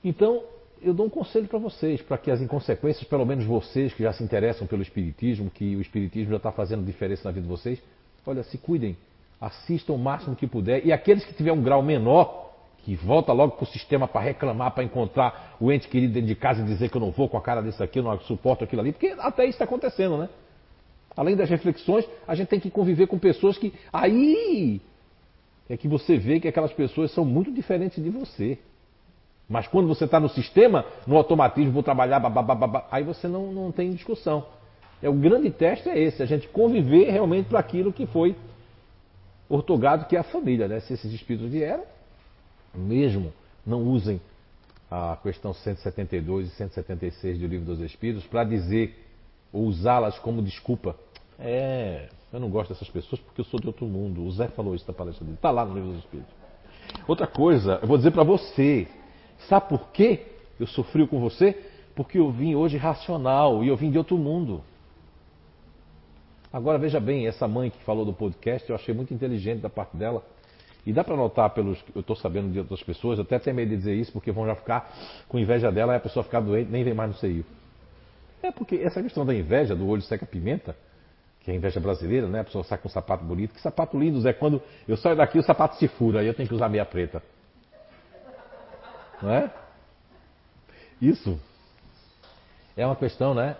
Então, eu dou um conselho para vocês, para que as inconsequências, pelo menos vocês que já se interessam pelo Espiritismo, que o Espiritismo já está fazendo diferença na vida de vocês, olha, se cuidem, assistam o máximo que puder. E aqueles que tiverem um grau menor, que volta logo para o sistema para reclamar, para encontrar o ente querido dentro de casa e dizer que eu não vou com a cara desse aqui, eu não suporto aquilo ali, porque até isso está acontecendo, né? Além das reflexões, a gente tem que conviver com pessoas que. Aí é que você vê que aquelas pessoas são muito diferentes de você. Mas quando você está no sistema, no automatismo, vou trabalhar, babá, aí você não, não tem discussão. É, o grande teste é esse, a gente conviver realmente para aquilo que foi ortogado, que é a família. Né? Se esses espíritos vieram, mesmo não usem a questão 172 e 176 do Livro dos Espíritos para dizer ou usá-las como desculpa. É, eu não gosto dessas pessoas porque eu sou de outro mundo. O Zé falou isso na palestra dele. Está lá no Livro dos Espíritos. Outra coisa, eu vou dizer para você. Sabe por quê eu sofri com você? Porque eu vim hoje racional e eu vim de outro mundo. Agora veja bem, essa mãe que falou do podcast, eu achei muito inteligente da parte dela. E dá para notar pelos eu estou sabendo de outras pessoas, até tenho medo de dizer isso, porque vão já ficar com inveja dela e a pessoa ficar doente, nem vem mais no CEIU. É porque essa questão da inveja, do olho seca pimenta, que é a inveja brasileira, né? A pessoa sai com um sapato bonito. Que sapato lindo, Zé. Quando eu saio daqui, o sapato se fura, aí eu tenho que usar meia preta. Não é? Isso é uma questão, né?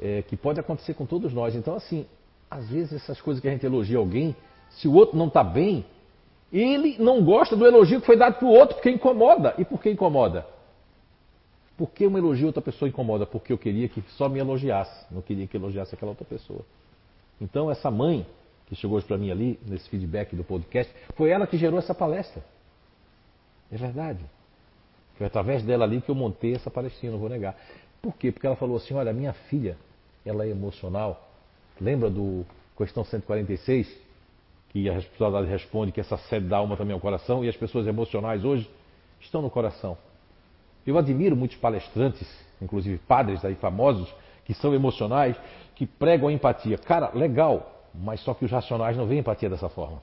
É, que pode acontecer com todos nós. Então, assim, às vezes essas coisas que a gente elogia alguém, se o outro não está bem, ele não gosta do elogio que foi dado para o outro porque incomoda. E por que incomoda? Por que um elogio outra pessoa incomoda? Porque eu queria que só me elogiasse, não queria que elogiasse aquela outra pessoa. Então, essa mãe que chegou hoje para mim ali, nesse feedback do podcast, foi ela que gerou essa palestra. É verdade. Foi através dela ali que eu montei essa palestra, não vou negar. Por quê? Porque ela falou assim: olha, minha filha, ela é emocional. Lembra do questão 146? que a espiritualidade responde que essa sede da alma também é o coração, e as pessoas emocionais hoje estão no coração. Eu admiro muitos palestrantes, inclusive padres aí famosos, que são emocionais, que pregam a empatia. Cara, legal, mas só que os racionais não veem empatia dessa forma.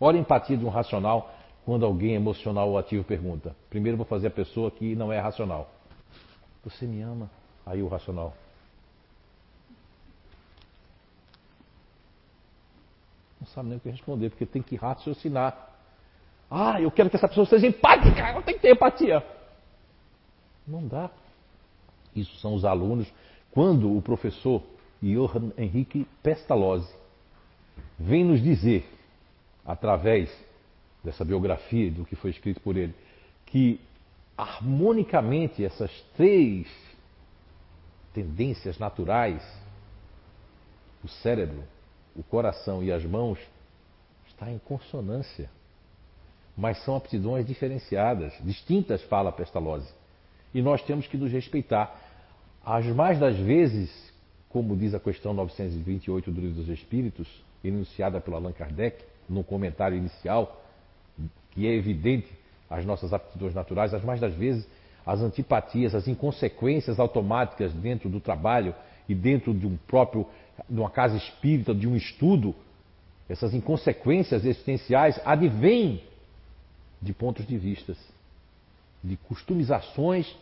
Olha a empatia de um racional quando alguém emocional ou ativo pergunta. Primeiro vou fazer a pessoa que não é racional. Você me ama? Aí o racional. Não sabe nem o que responder, porque tem que raciocinar. Ah, eu quero que essa pessoa seja empática, eu tenho que ter empatia. Não dá. Isso são os alunos. Quando o professor Johann Henrique Pestalozzi vem nos dizer, através dessa biografia, do que foi escrito por ele, que harmonicamente essas três tendências naturais, o cérebro, o coração e as mãos, está em consonância. Mas são aptidões diferenciadas, distintas, fala Pestalozzi. E nós temos que nos respeitar. As mais das vezes, como diz a questão 928 do Livro dos Espíritos, enunciada pelo Allan Kardec, no comentário inicial, que é evidente as nossas aptidões naturais, as mais das vezes as antipatias, as inconsequências automáticas dentro do trabalho e dentro de um próprio, de uma casa espírita, de um estudo, essas inconsequências existenciais advêm de pontos de vistas, de customizações,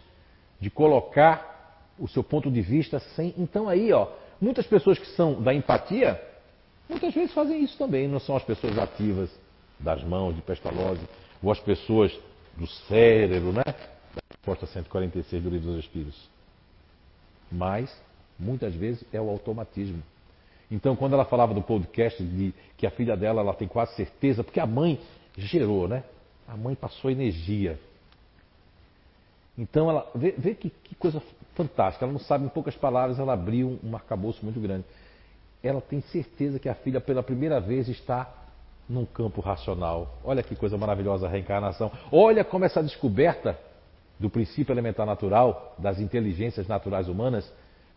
de colocar o seu ponto de vista sem. Então aí, ó, muitas pessoas que são da empatia, muitas vezes fazem isso também, não são as pessoas ativas das mãos de Pestalozzi, ou as pessoas do cérebro, né? Da resposta 146 do Livro dos Espíritos. Mas, muitas vezes, é o automatismo. Então, quando ela falava do podcast, de que a filha dela ela tem quase certeza, porque a mãe gerou, né? A mãe passou energia. Então, ela vê, vê que, que, coisa fantástica. Ela não sabe, em poucas palavras, ela abriu um arcabouço muito grande. Ela tem certeza que a filha, pela primeira vez, está num campo racional. Olha que coisa maravilhosa a reencarnação. Olha como essa descoberta do princípio elementar natural, das inteligências naturais humanas,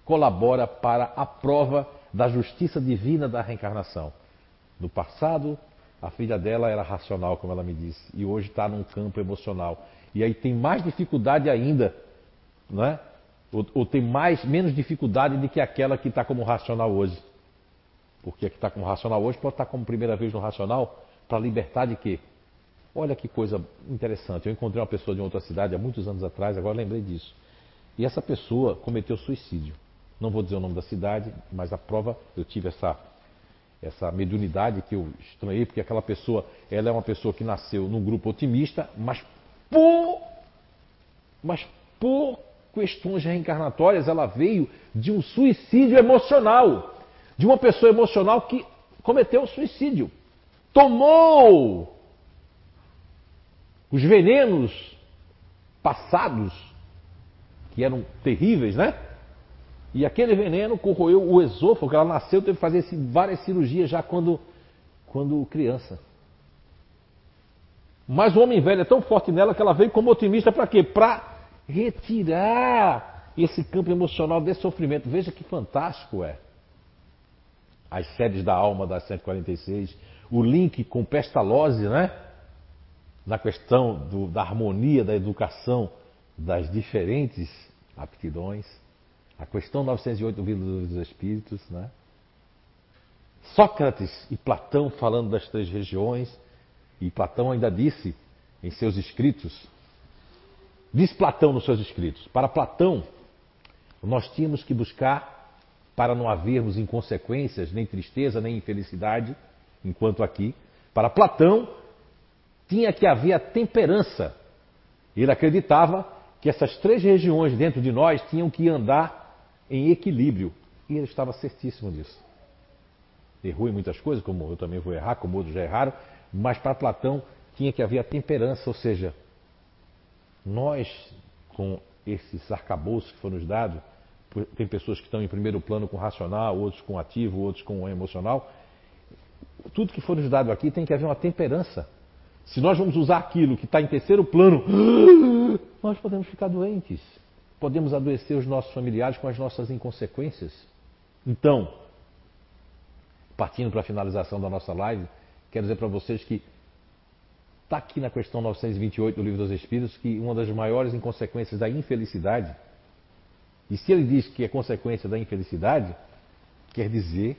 colabora para a prova da justiça divina da reencarnação. No passado, a filha dela era racional, como ela me disse, e hoje está num campo emocional. E aí tem mais dificuldade ainda, não é? Ou, ou tem mais, menos dificuldade do que aquela que está como racional hoje. Porque a que está como racional hoje pode estar tá como primeira vez no racional para libertar de quê? Olha que coisa interessante. Eu encontrei uma pessoa de outra cidade há muitos anos atrás, agora lembrei disso. E essa pessoa cometeu suicídio. Não vou dizer o nome da cidade, mas a prova, eu tive essa, essa mediunidade que eu estranhei, porque aquela pessoa, ela é uma pessoa que nasceu num grupo otimista, mas por, mas por questões reencarnatórias, ela veio de um suicídio emocional de uma pessoa emocional que cometeu suicídio. Tomou os venenos passados, que eram terríveis, né? E aquele veneno corroeu o esôfago, ela nasceu, teve que fazer várias cirurgias já quando, quando criança. Mas o homem velho é tão forte nela que ela veio como otimista para quê? Para retirar esse campo emocional desse sofrimento. Veja que fantástico é as sedes da alma das 146, o link com Pestalozzi, né? Na questão do, da harmonia da educação das diferentes aptidões, a questão 908 do Livro dos Espíritos, né? Sócrates e Platão falando das três regiões, e Platão ainda disse em seus escritos, diz Platão nos seus escritos, para Platão, nós tínhamos que buscar para não havermos inconsequências, nem tristeza, nem infelicidade, enquanto aqui, para Platão, tinha que haver a temperança. Ele acreditava que essas três regiões dentro de nós tinham que andar em equilíbrio. E ele estava certíssimo disso. Errou em muitas coisas, como eu também vou errar, como outros já erraram, mas para Platão tinha que haver a temperança, ou seja, nós, com esses arcabouços que foram nos dados, tem pessoas que estão em primeiro plano com racional, outros com ativo, outros com emocional. Tudo que for nos dado aqui tem que haver uma temperança. Se nós vamos usar aquilo que está em terceiro plano, *gasps* nós podemos ficar doentes. Podemos adoecer os nossos familiares com as nossas inconsequências. Então, partindo para a finalização da nossa live, quero dizer para vocês que está aqui na questão 928 do Livro dos Espíritos que uma das maiores inconsequências da infelicidade e se ele diz que é consequência da infelicidade, quer dizer,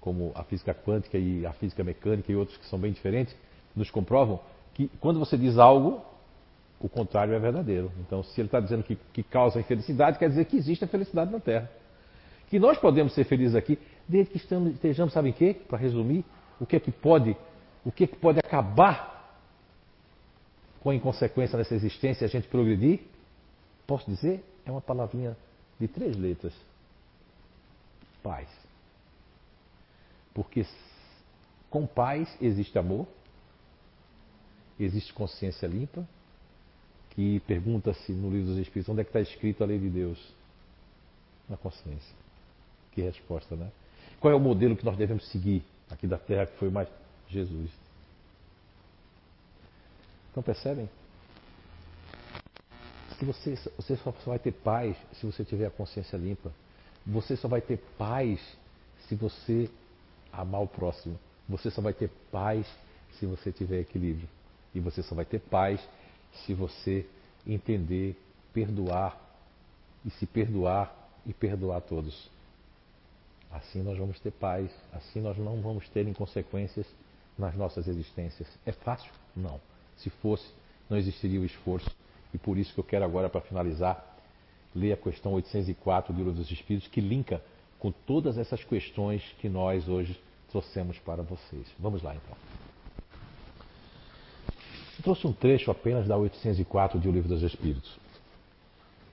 como a física quântica e a física mecânica e outros que são bem diferentes, nos comprovam que quando você diz algo, o contrário é verdadeiro. Então, se ele está dizendo que, que causa infelicidade, quer dizer que existe a felicidade na Terra. Que nós podemos ser felizes aqui, desde que estejamos, sabe em quê? Para resumir, o que é que pode, o que é que pode acabar com a inconsequência dessa existência e a gente progredir? Posso dizer? É uma palavrinha de três letras. Paz. Porque com paz existe amor, existe consciência limpa, que pergunta-se no livro dos Espíritos onde é que está escrito a lei de Deus? Na consciência. Que resposta, né? Qual é o modelo que nós devemos seguir aqui da Terra que foi mais Jesus? Então percebem? Se você, você só vai ter paz se você tiver a consciência limpa. Você só vai ter paz se você amar o próximo. Você só vai ter paz se você tiver equilíbrio. E você só vai ter paz se você entender, perdoar e se perdoar e perdoar todos. Assim nós vamos ter paz, assim nós não vamos ter inconsequências nas nossas existências. É fácil? Não. Se fosse, não existiria o esforço. E por isso que eu quero agora, para finalizar, ler a questão 804 do Livro dos Espíritos, que linka com todas essas questões que nós hoje trouxemos para vocês. Vamos lá então. Eu trouxe um trecho apenas da 804 do Livro dos Espíritos.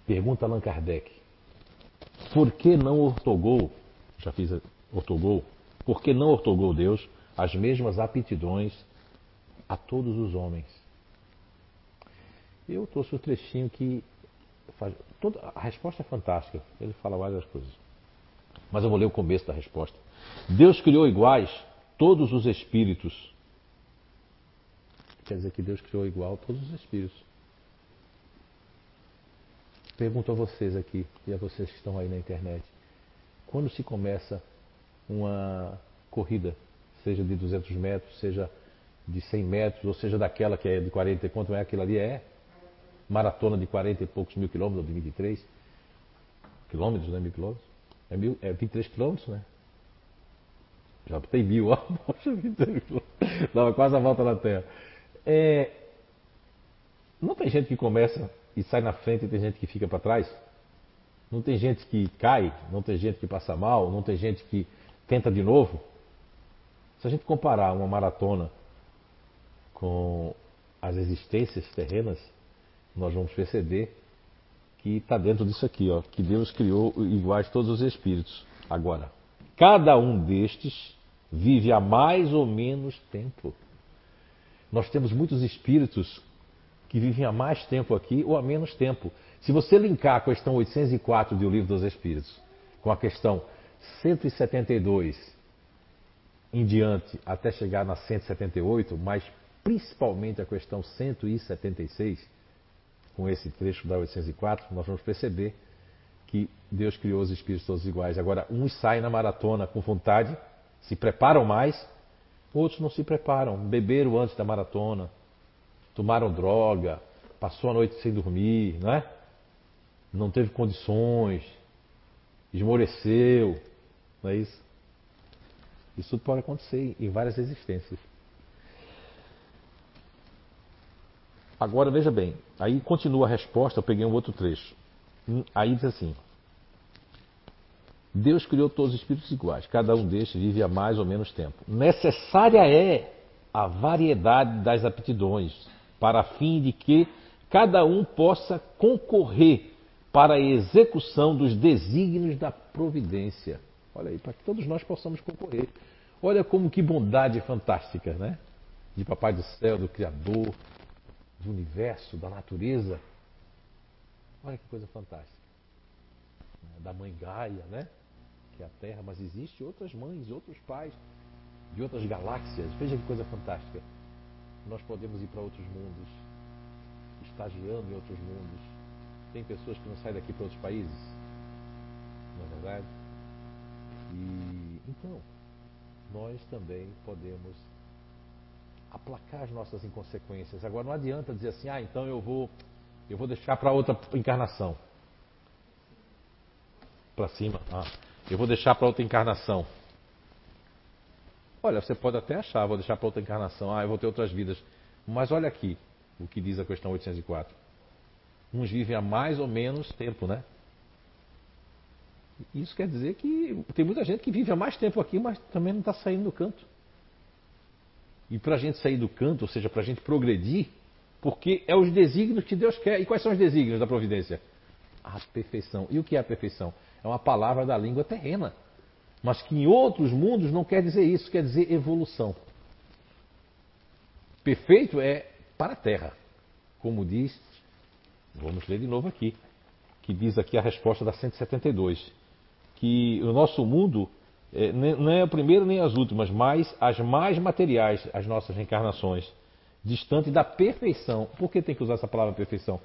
Pergunta Allan Kardec: Por que não ortogou, já fiz ortogou, por que não ortogou Deus as mesmas aptidões a todos os homens? Eu trouxe um trechinho que faz, toda, a resposta é fantástica. Ele fala várias coisas. Mas eu vou ler o começo da resposta. Deus criou iguais todos os espíritos. Quer dizer que Deus criou igual todos os espíritos. Pergunto a vocês aqui e a vocês que estão aí na internet. Quando se começa uma corrida, seja de 200 metros, seja de 100 metros, ou seja daquela que é de 40, quanto é aquilo ali? É maratona de 40 e poucos mil quilômetros, ou de 23 quilômetros, né? Mil quilômetros. É, mil, é 23 quilômetros, né? Já tem mil, ó. *laughs* Poxa, 23 quilômetros. Dava quase a volta na Terra. É, não tem gente que começa e sai na frente e tem gente que fica para trás? Não tem gente que cai, não tem gente que passa mal, não tem gente que tenta de novo? Se a gente comparar uma maratona com as existências terrenas, nós vamos perceber que está dentro disso aqui, ó, que Deus criou iguais todos os espíritos. Agora, cada um destes vive há mais ou menos tempo. Nós temos muitos espíritos que vivem há mais tempo aqui ou há menos tempo. Se você linkar a questão 804 do Livro dos Espíritos com a questão 172 em diante até chegar na 178, mas principalmente a questão 176, com esse trecho da 804, nós vamos perceber que Deus criou os espíritos todos iguais. Agora, uns saem na maratona com vontade, se preparam mais, outros não se preparam, beberam antes da maratona, tomaram droga, passou a noite sem dormir, não é? Não teve condições, esmoreceu, não é isso? Isso tudo pode acontecer em várias existências. Agora veja bem, aí continua a resposta, eu peguei um outro trecho. Hum, aí diz assim: Deus criou todos os espíritos iguais, cada um destes vive há mais ou menos tempo. Necessária é a variedade das aptidões, para fim de que cada um possa concorrer para a execução dos desígnios da providência. Olha aí, para que todos nós possamos concorrer. Olha como que bondade fantástica, né? De Papai do Céu, do Criador, do universo, da natureza. Olha que coisa fantástica. Da mãe Gaia, né? Que é a Terra, mas existe outras mães, outros pais de outras galáxias. Veja que coisa fantástica. Nós podemos ir para outros mundos, estagiando em outros mundos. Tem pessoas que não saem daqui para outros países, não é verdade? E então, nós também podemos aplacar as nossas inconsequências. Agora não adianta dizer assim, ah, então eu vou, eu vou deixar para outra encarnação. Para cima. Ah, eu vou deixar para outra encarnação. Olha, você pode até achar, vou deixar para outra encarnação, ah, eu vou ter outras vidas. Mas olha aqui o que diz a questão 804. Uns vivem há mais ou menos tempo, né? Isso quer dizer que tem muita gente que vive há mais tempo aqui, mas também não está saindo do canto. E para a gente sair do canto, ou seja, para a gente progredir, porque é os desígnios que Deus quer. E quais são os desígnios da providência? A perfeição. E o que é a perfeição? É uma palavra da língua terrena. Mas que em outros mundos não quer dizer isso, quer dizer evolução. Perfeito é para a terra. Como diz, vamos ler de novo aqui, que diz aqui a resposta da 172, que o nosso mundo é, não é o primeiro nem as últimas, mas as mais materiais, as nossas reencarnações, distante da perfeição. Por que tem que usar essa palavra perfeição?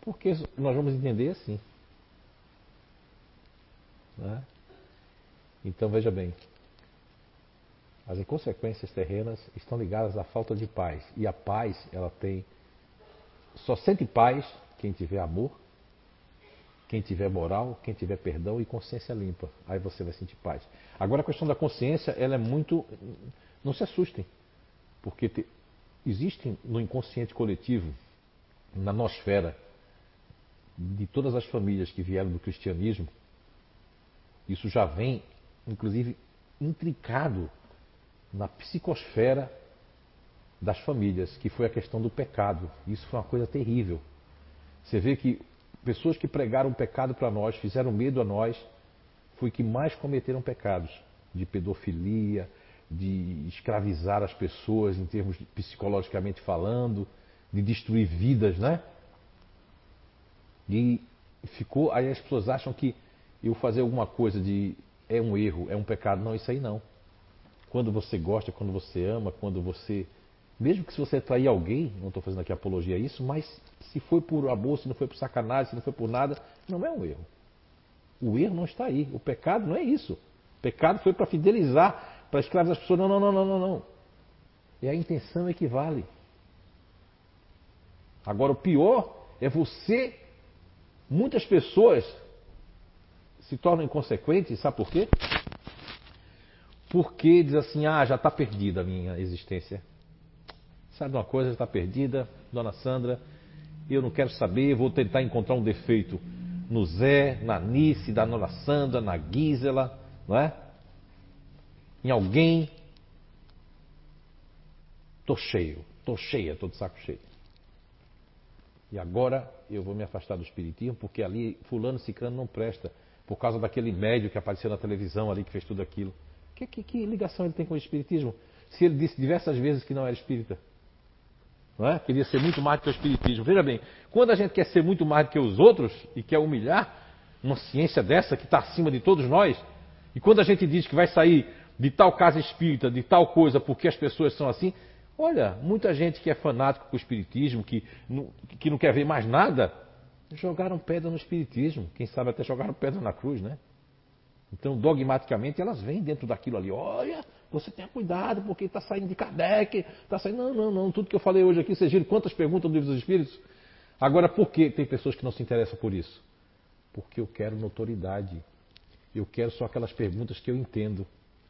Porque nós vamos entender assim. Né? Então veja bem, as inconsequências terrenas estão ligadas à falta de paz. E a paz, ela tem. Só sente paz quem tiver amor, quem tiver moral, quem tiver perdão e consciência limpa. Aí você vai sentir paz. Agora a questão da consciência, ela é muito. Não se assustem, porque te... existem no inconsciente coletivo, na nosfera, de todas as famílias que vieram do cristianismo, isso já vem, inclusive, intricado na psicosfera das famílias, que foi a questão do pecado. Isso foi uma coisa terrível. Você vê que pessoas que pregaram pecado para nós, fizeram medo a nós, foi que mais cometeram pecados de pedofilia, de escravizar as pessoas em termos de, psicologicamente falando, de destruir vidas, né? E ficou, aí as pessoas acham que eu fazer alguma coisa de é um erro, é um pecado. Não, isso aí não. Quando você gosta, quando você ama, quando você. Mesmo que se você trair alguém, não estou fazendo aqui apologia a isso, mas se foi por amor, se não foi por sacanagem, se não foi por nada, não é um erro. O erro não está aí. O pecado não é isso. O pecado foi para fidelizar, para escravizar as pessoas. Não, não, não, não, não, não. E a intenção equivale. Agora, o pior é você. Muitas pessoas se tornam inconsequentes, sabe por quê? Porque diz assim, ah, já está perdida a minha existência. Sabe uma coisa, está perdida, dona Sandra, eu não quero saber, vou tentar encontrar um defeito no Zé, na Nice, da dona Sandra, na Gisela, não é? Em alguém. Estou cheio, estou cheia, estou de saco cheio. E agora eu vou me afastar do espiritismo porque ali fulano ciclano não presta por causa daquele médio que apareceu na televisão ali, que fez tudo aquilo. Que, que, que ligação ele tem com o espiritismo? Se ele disse diversas vezes que não era espírita. É? Queria ser muito mais do que o espiritismo. Veja bem, quando a gente quer ser muito mais do que os outros e quer humilhar uma ciência dessa que está acima de todos nós, e quando a gente diz que vai sair de tal casa espírita, de tal coisa, porque as pessoas são assim, olha, muita gente que é fanático com o espiritismo, que não, que não quer ver mais nada, jogaram pedra no Espiritismo, quem sabe até jogaram pedra na cruz, né? Então, dogmaticamente, elas vêm dentro daquilo ali. Olha, você tenha cuidado, porque está saindo de Kardec, está saindo. Não, não, não. Tudo que eu falei hoje aqui, vocês viram quantas perguntas no livro dos Espíritos? Agora, por que tem pessoas que não se interessam por isso? Porque eu quero notoriedade. Eu quero só aquelas perguntas que eu entendo.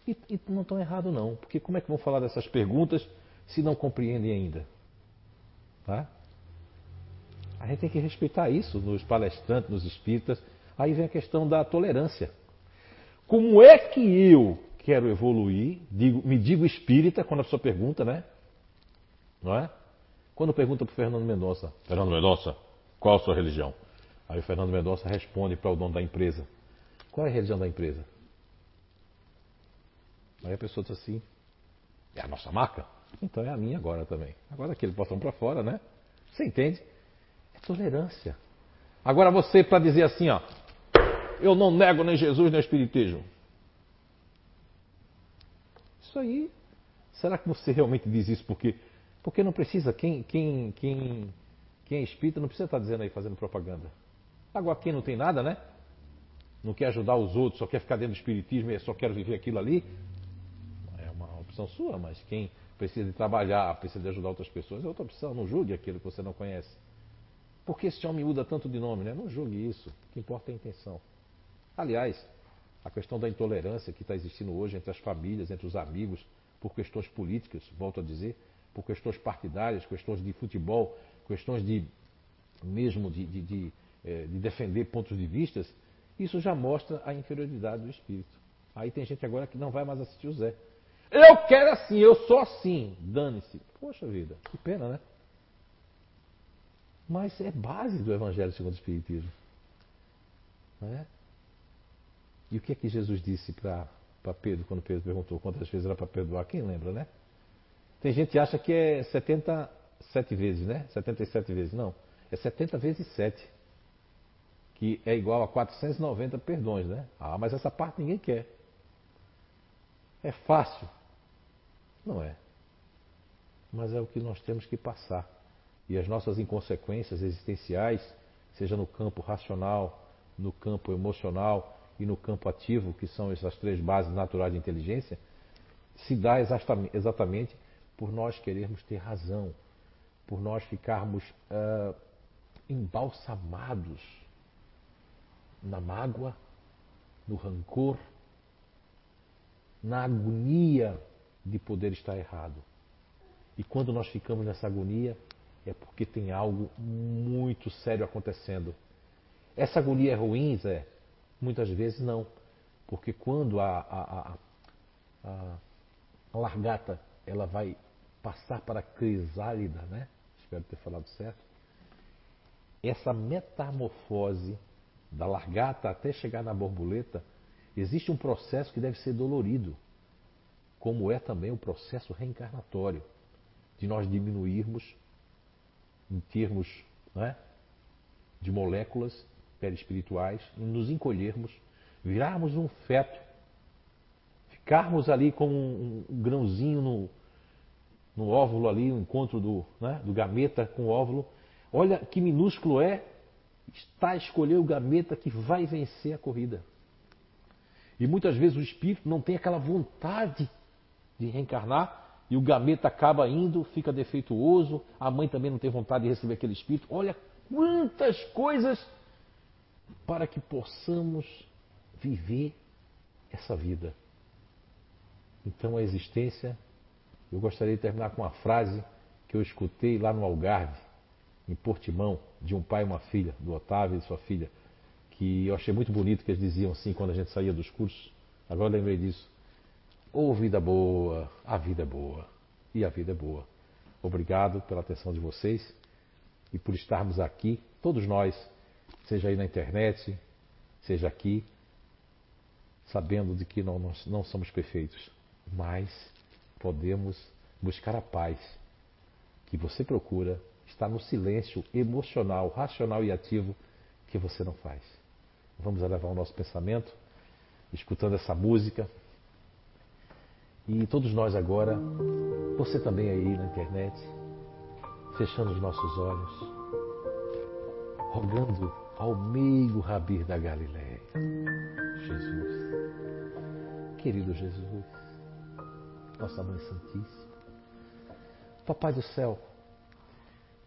E, e não estão errado, não. Porque como é que vão falar dessas perguntas se não compreendem ainda? Tá? A gente tem que respeitar isso nos palestrantes, nos espíritas. Aí vem a questão da tolerância. Como é que eu quero evoluir? Digo, me digo espírita quando a pessoa pergunta, né? Não é? Quando pergunta para Fernando Mendonça, Fernando Mendonça, qual a sua religião? Aí o Fernando Mendonça responde para o dono da empresa: Qual é a religião da empresa? Aí a pessoa diz assim: É a nossa marca? Então é a minha agora também. Agora aquele botão para fora, né? Você entende? Tolerância. Agora você para dizer assim, ó, eu não nego nem Jesus nem Espiritismo. Isso aí, será que você realmente diz isso porque porque não precisa quem quem quem quem é espírita não precisa estar dizendo aí fazendo propaganda. Agora quem não tem nada, né? Não quer ajudar os outros, só quer ficar dentro do espiritismo e só quer viver aquilo ali, é uma opção sua, mas quem precisa de trabalhar, precisa de ajudar outras pessoas é outra opção. Não julgue aquilo que você não conhece. Por que esse homem muda tanto de nome? Né? Não julgue isso. O que importa é a intenção. Aliás, a questão da intolerância que está existindo hoje entre as famílias, entre os amigos, por questões políticas, volto a dizer, por questões partidárias, questões de futebol, questões de mesmo de, de, de, eh, de defender pontos de vistas, Isso já mostra a inferioridade do espírito. Aí tem gente agora que não vai mais assistir o Zé. Eu quero assim, eu sou assim. Dane-se. Poxa vida, que pena, né? Mas é base do Evangelho segundo o Espiritismo. Né? E o que é que Jesus disse para Pedro, quando Pedro perguntou quantas vezes era para perdoar? Quem lembra, né? Tem gente que acha que é 77 vezes, né? 77 vezes. Não, é 70 vezes 7. Que é igual a 490 perdões, né? Ah, mas essa parte ninguém quer. É fácil. Não é. Mas é o que nós temos que passar. E as nossas inconsequências existenciais, seja no campo racional, no campo emocional e no campo ativo, que são essas três bases naturais de inteligência, se dá exatamente por nós querermos ter razão, por nós ficarmos uh, embalsamados na mágoa, no rancor, na agonia de poder estar errado. E quando nós ficamos nessa agonia, é porque tem algo muito sério acontecendo. Essa agonia é ruim, Zé? Muitas vezes não. Porque quando a, a, a, a largata ela vai passar para a crisálida, né? Espero ter falado certo. Essa metamorfose da largata até chegar na borboleta, existe um processo que deve ser dolorido, como é também o processo reencarnatório, de nós diminuirmos em termos né, de moléculas perispirituais, nos encolhermos, virarmos um feto, ficarmos ali como um, um grãozinho no, no óvulo ali, o encontro do, né, do gameta com o óvulo. Olha que minúsculo é está a escolher o gameta que vai vencer a corrida. E muitas vezes o espírito não tem aquela vontade de reencarnar e o gameta acaba indo, fica defeituoso, a mãe também não tem vontade de receber aquele espírito. Olha quantas coisas para que possamos viver essa vida. Então a existência, eu gostaria de terminar com uma frase que eu escutei lá no Algarve, em Portimão, de um pai e uma filha, do Otávio e sua filha, que eu achei muito bonito que eles diziam assim quando a gente saía dos cursos. Agora eu lembrei disso. Ô oh, vida boa, a vida é boa. E a vida é boa. Obrigado pela atenção de vocês e por estarmos aqui, todos nós, seja aí na internet, seja aqui, sabendo de que não, nós não somos perfeitos, mas podemos buscar a paz que você procura está no silêncio emocional, racional e ativo que você não faz. Vamos elevar o nosso pensamento, escutando essa música. E todos nós agora, você também aí na internet, fechando os nossos olhos, rogando ao meigo Rabir da Galileia, Jesus, querido Jesus, nossa Mãe Santíssima, Papai do céu,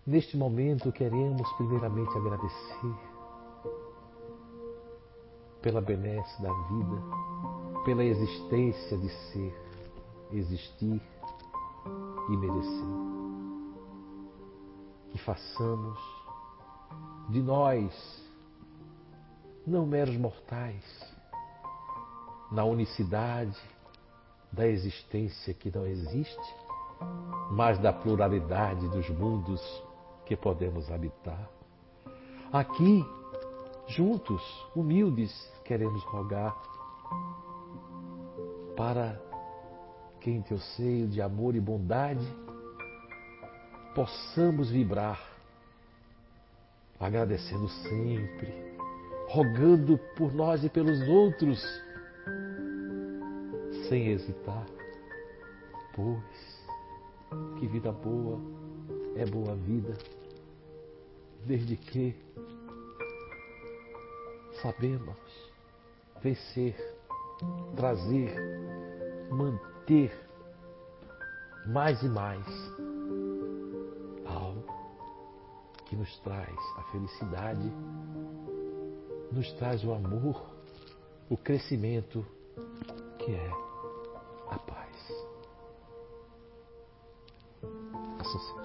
Neste momento queremos primeiramente agradecer pela benesse da vida, pela existência de ser, existir e merecer. Que façamos de nós, não meros mortais, na unicidade da existência que não existe, mas da pluralidade dos mundos que podemos habitar. Aqui, juntos, humildes, queremos rogar para que em teu seio de amor e bondade possamos vibrar, agradecendo sempre, rogando por nós e pelos outros, sem hesitar, pois que vida boa é boa vida, desde que sabemos vencer, trazer, manter mais e mais que nos traz a felicidade, nos traz o amor, o crescimento que é a paz. Assim seja.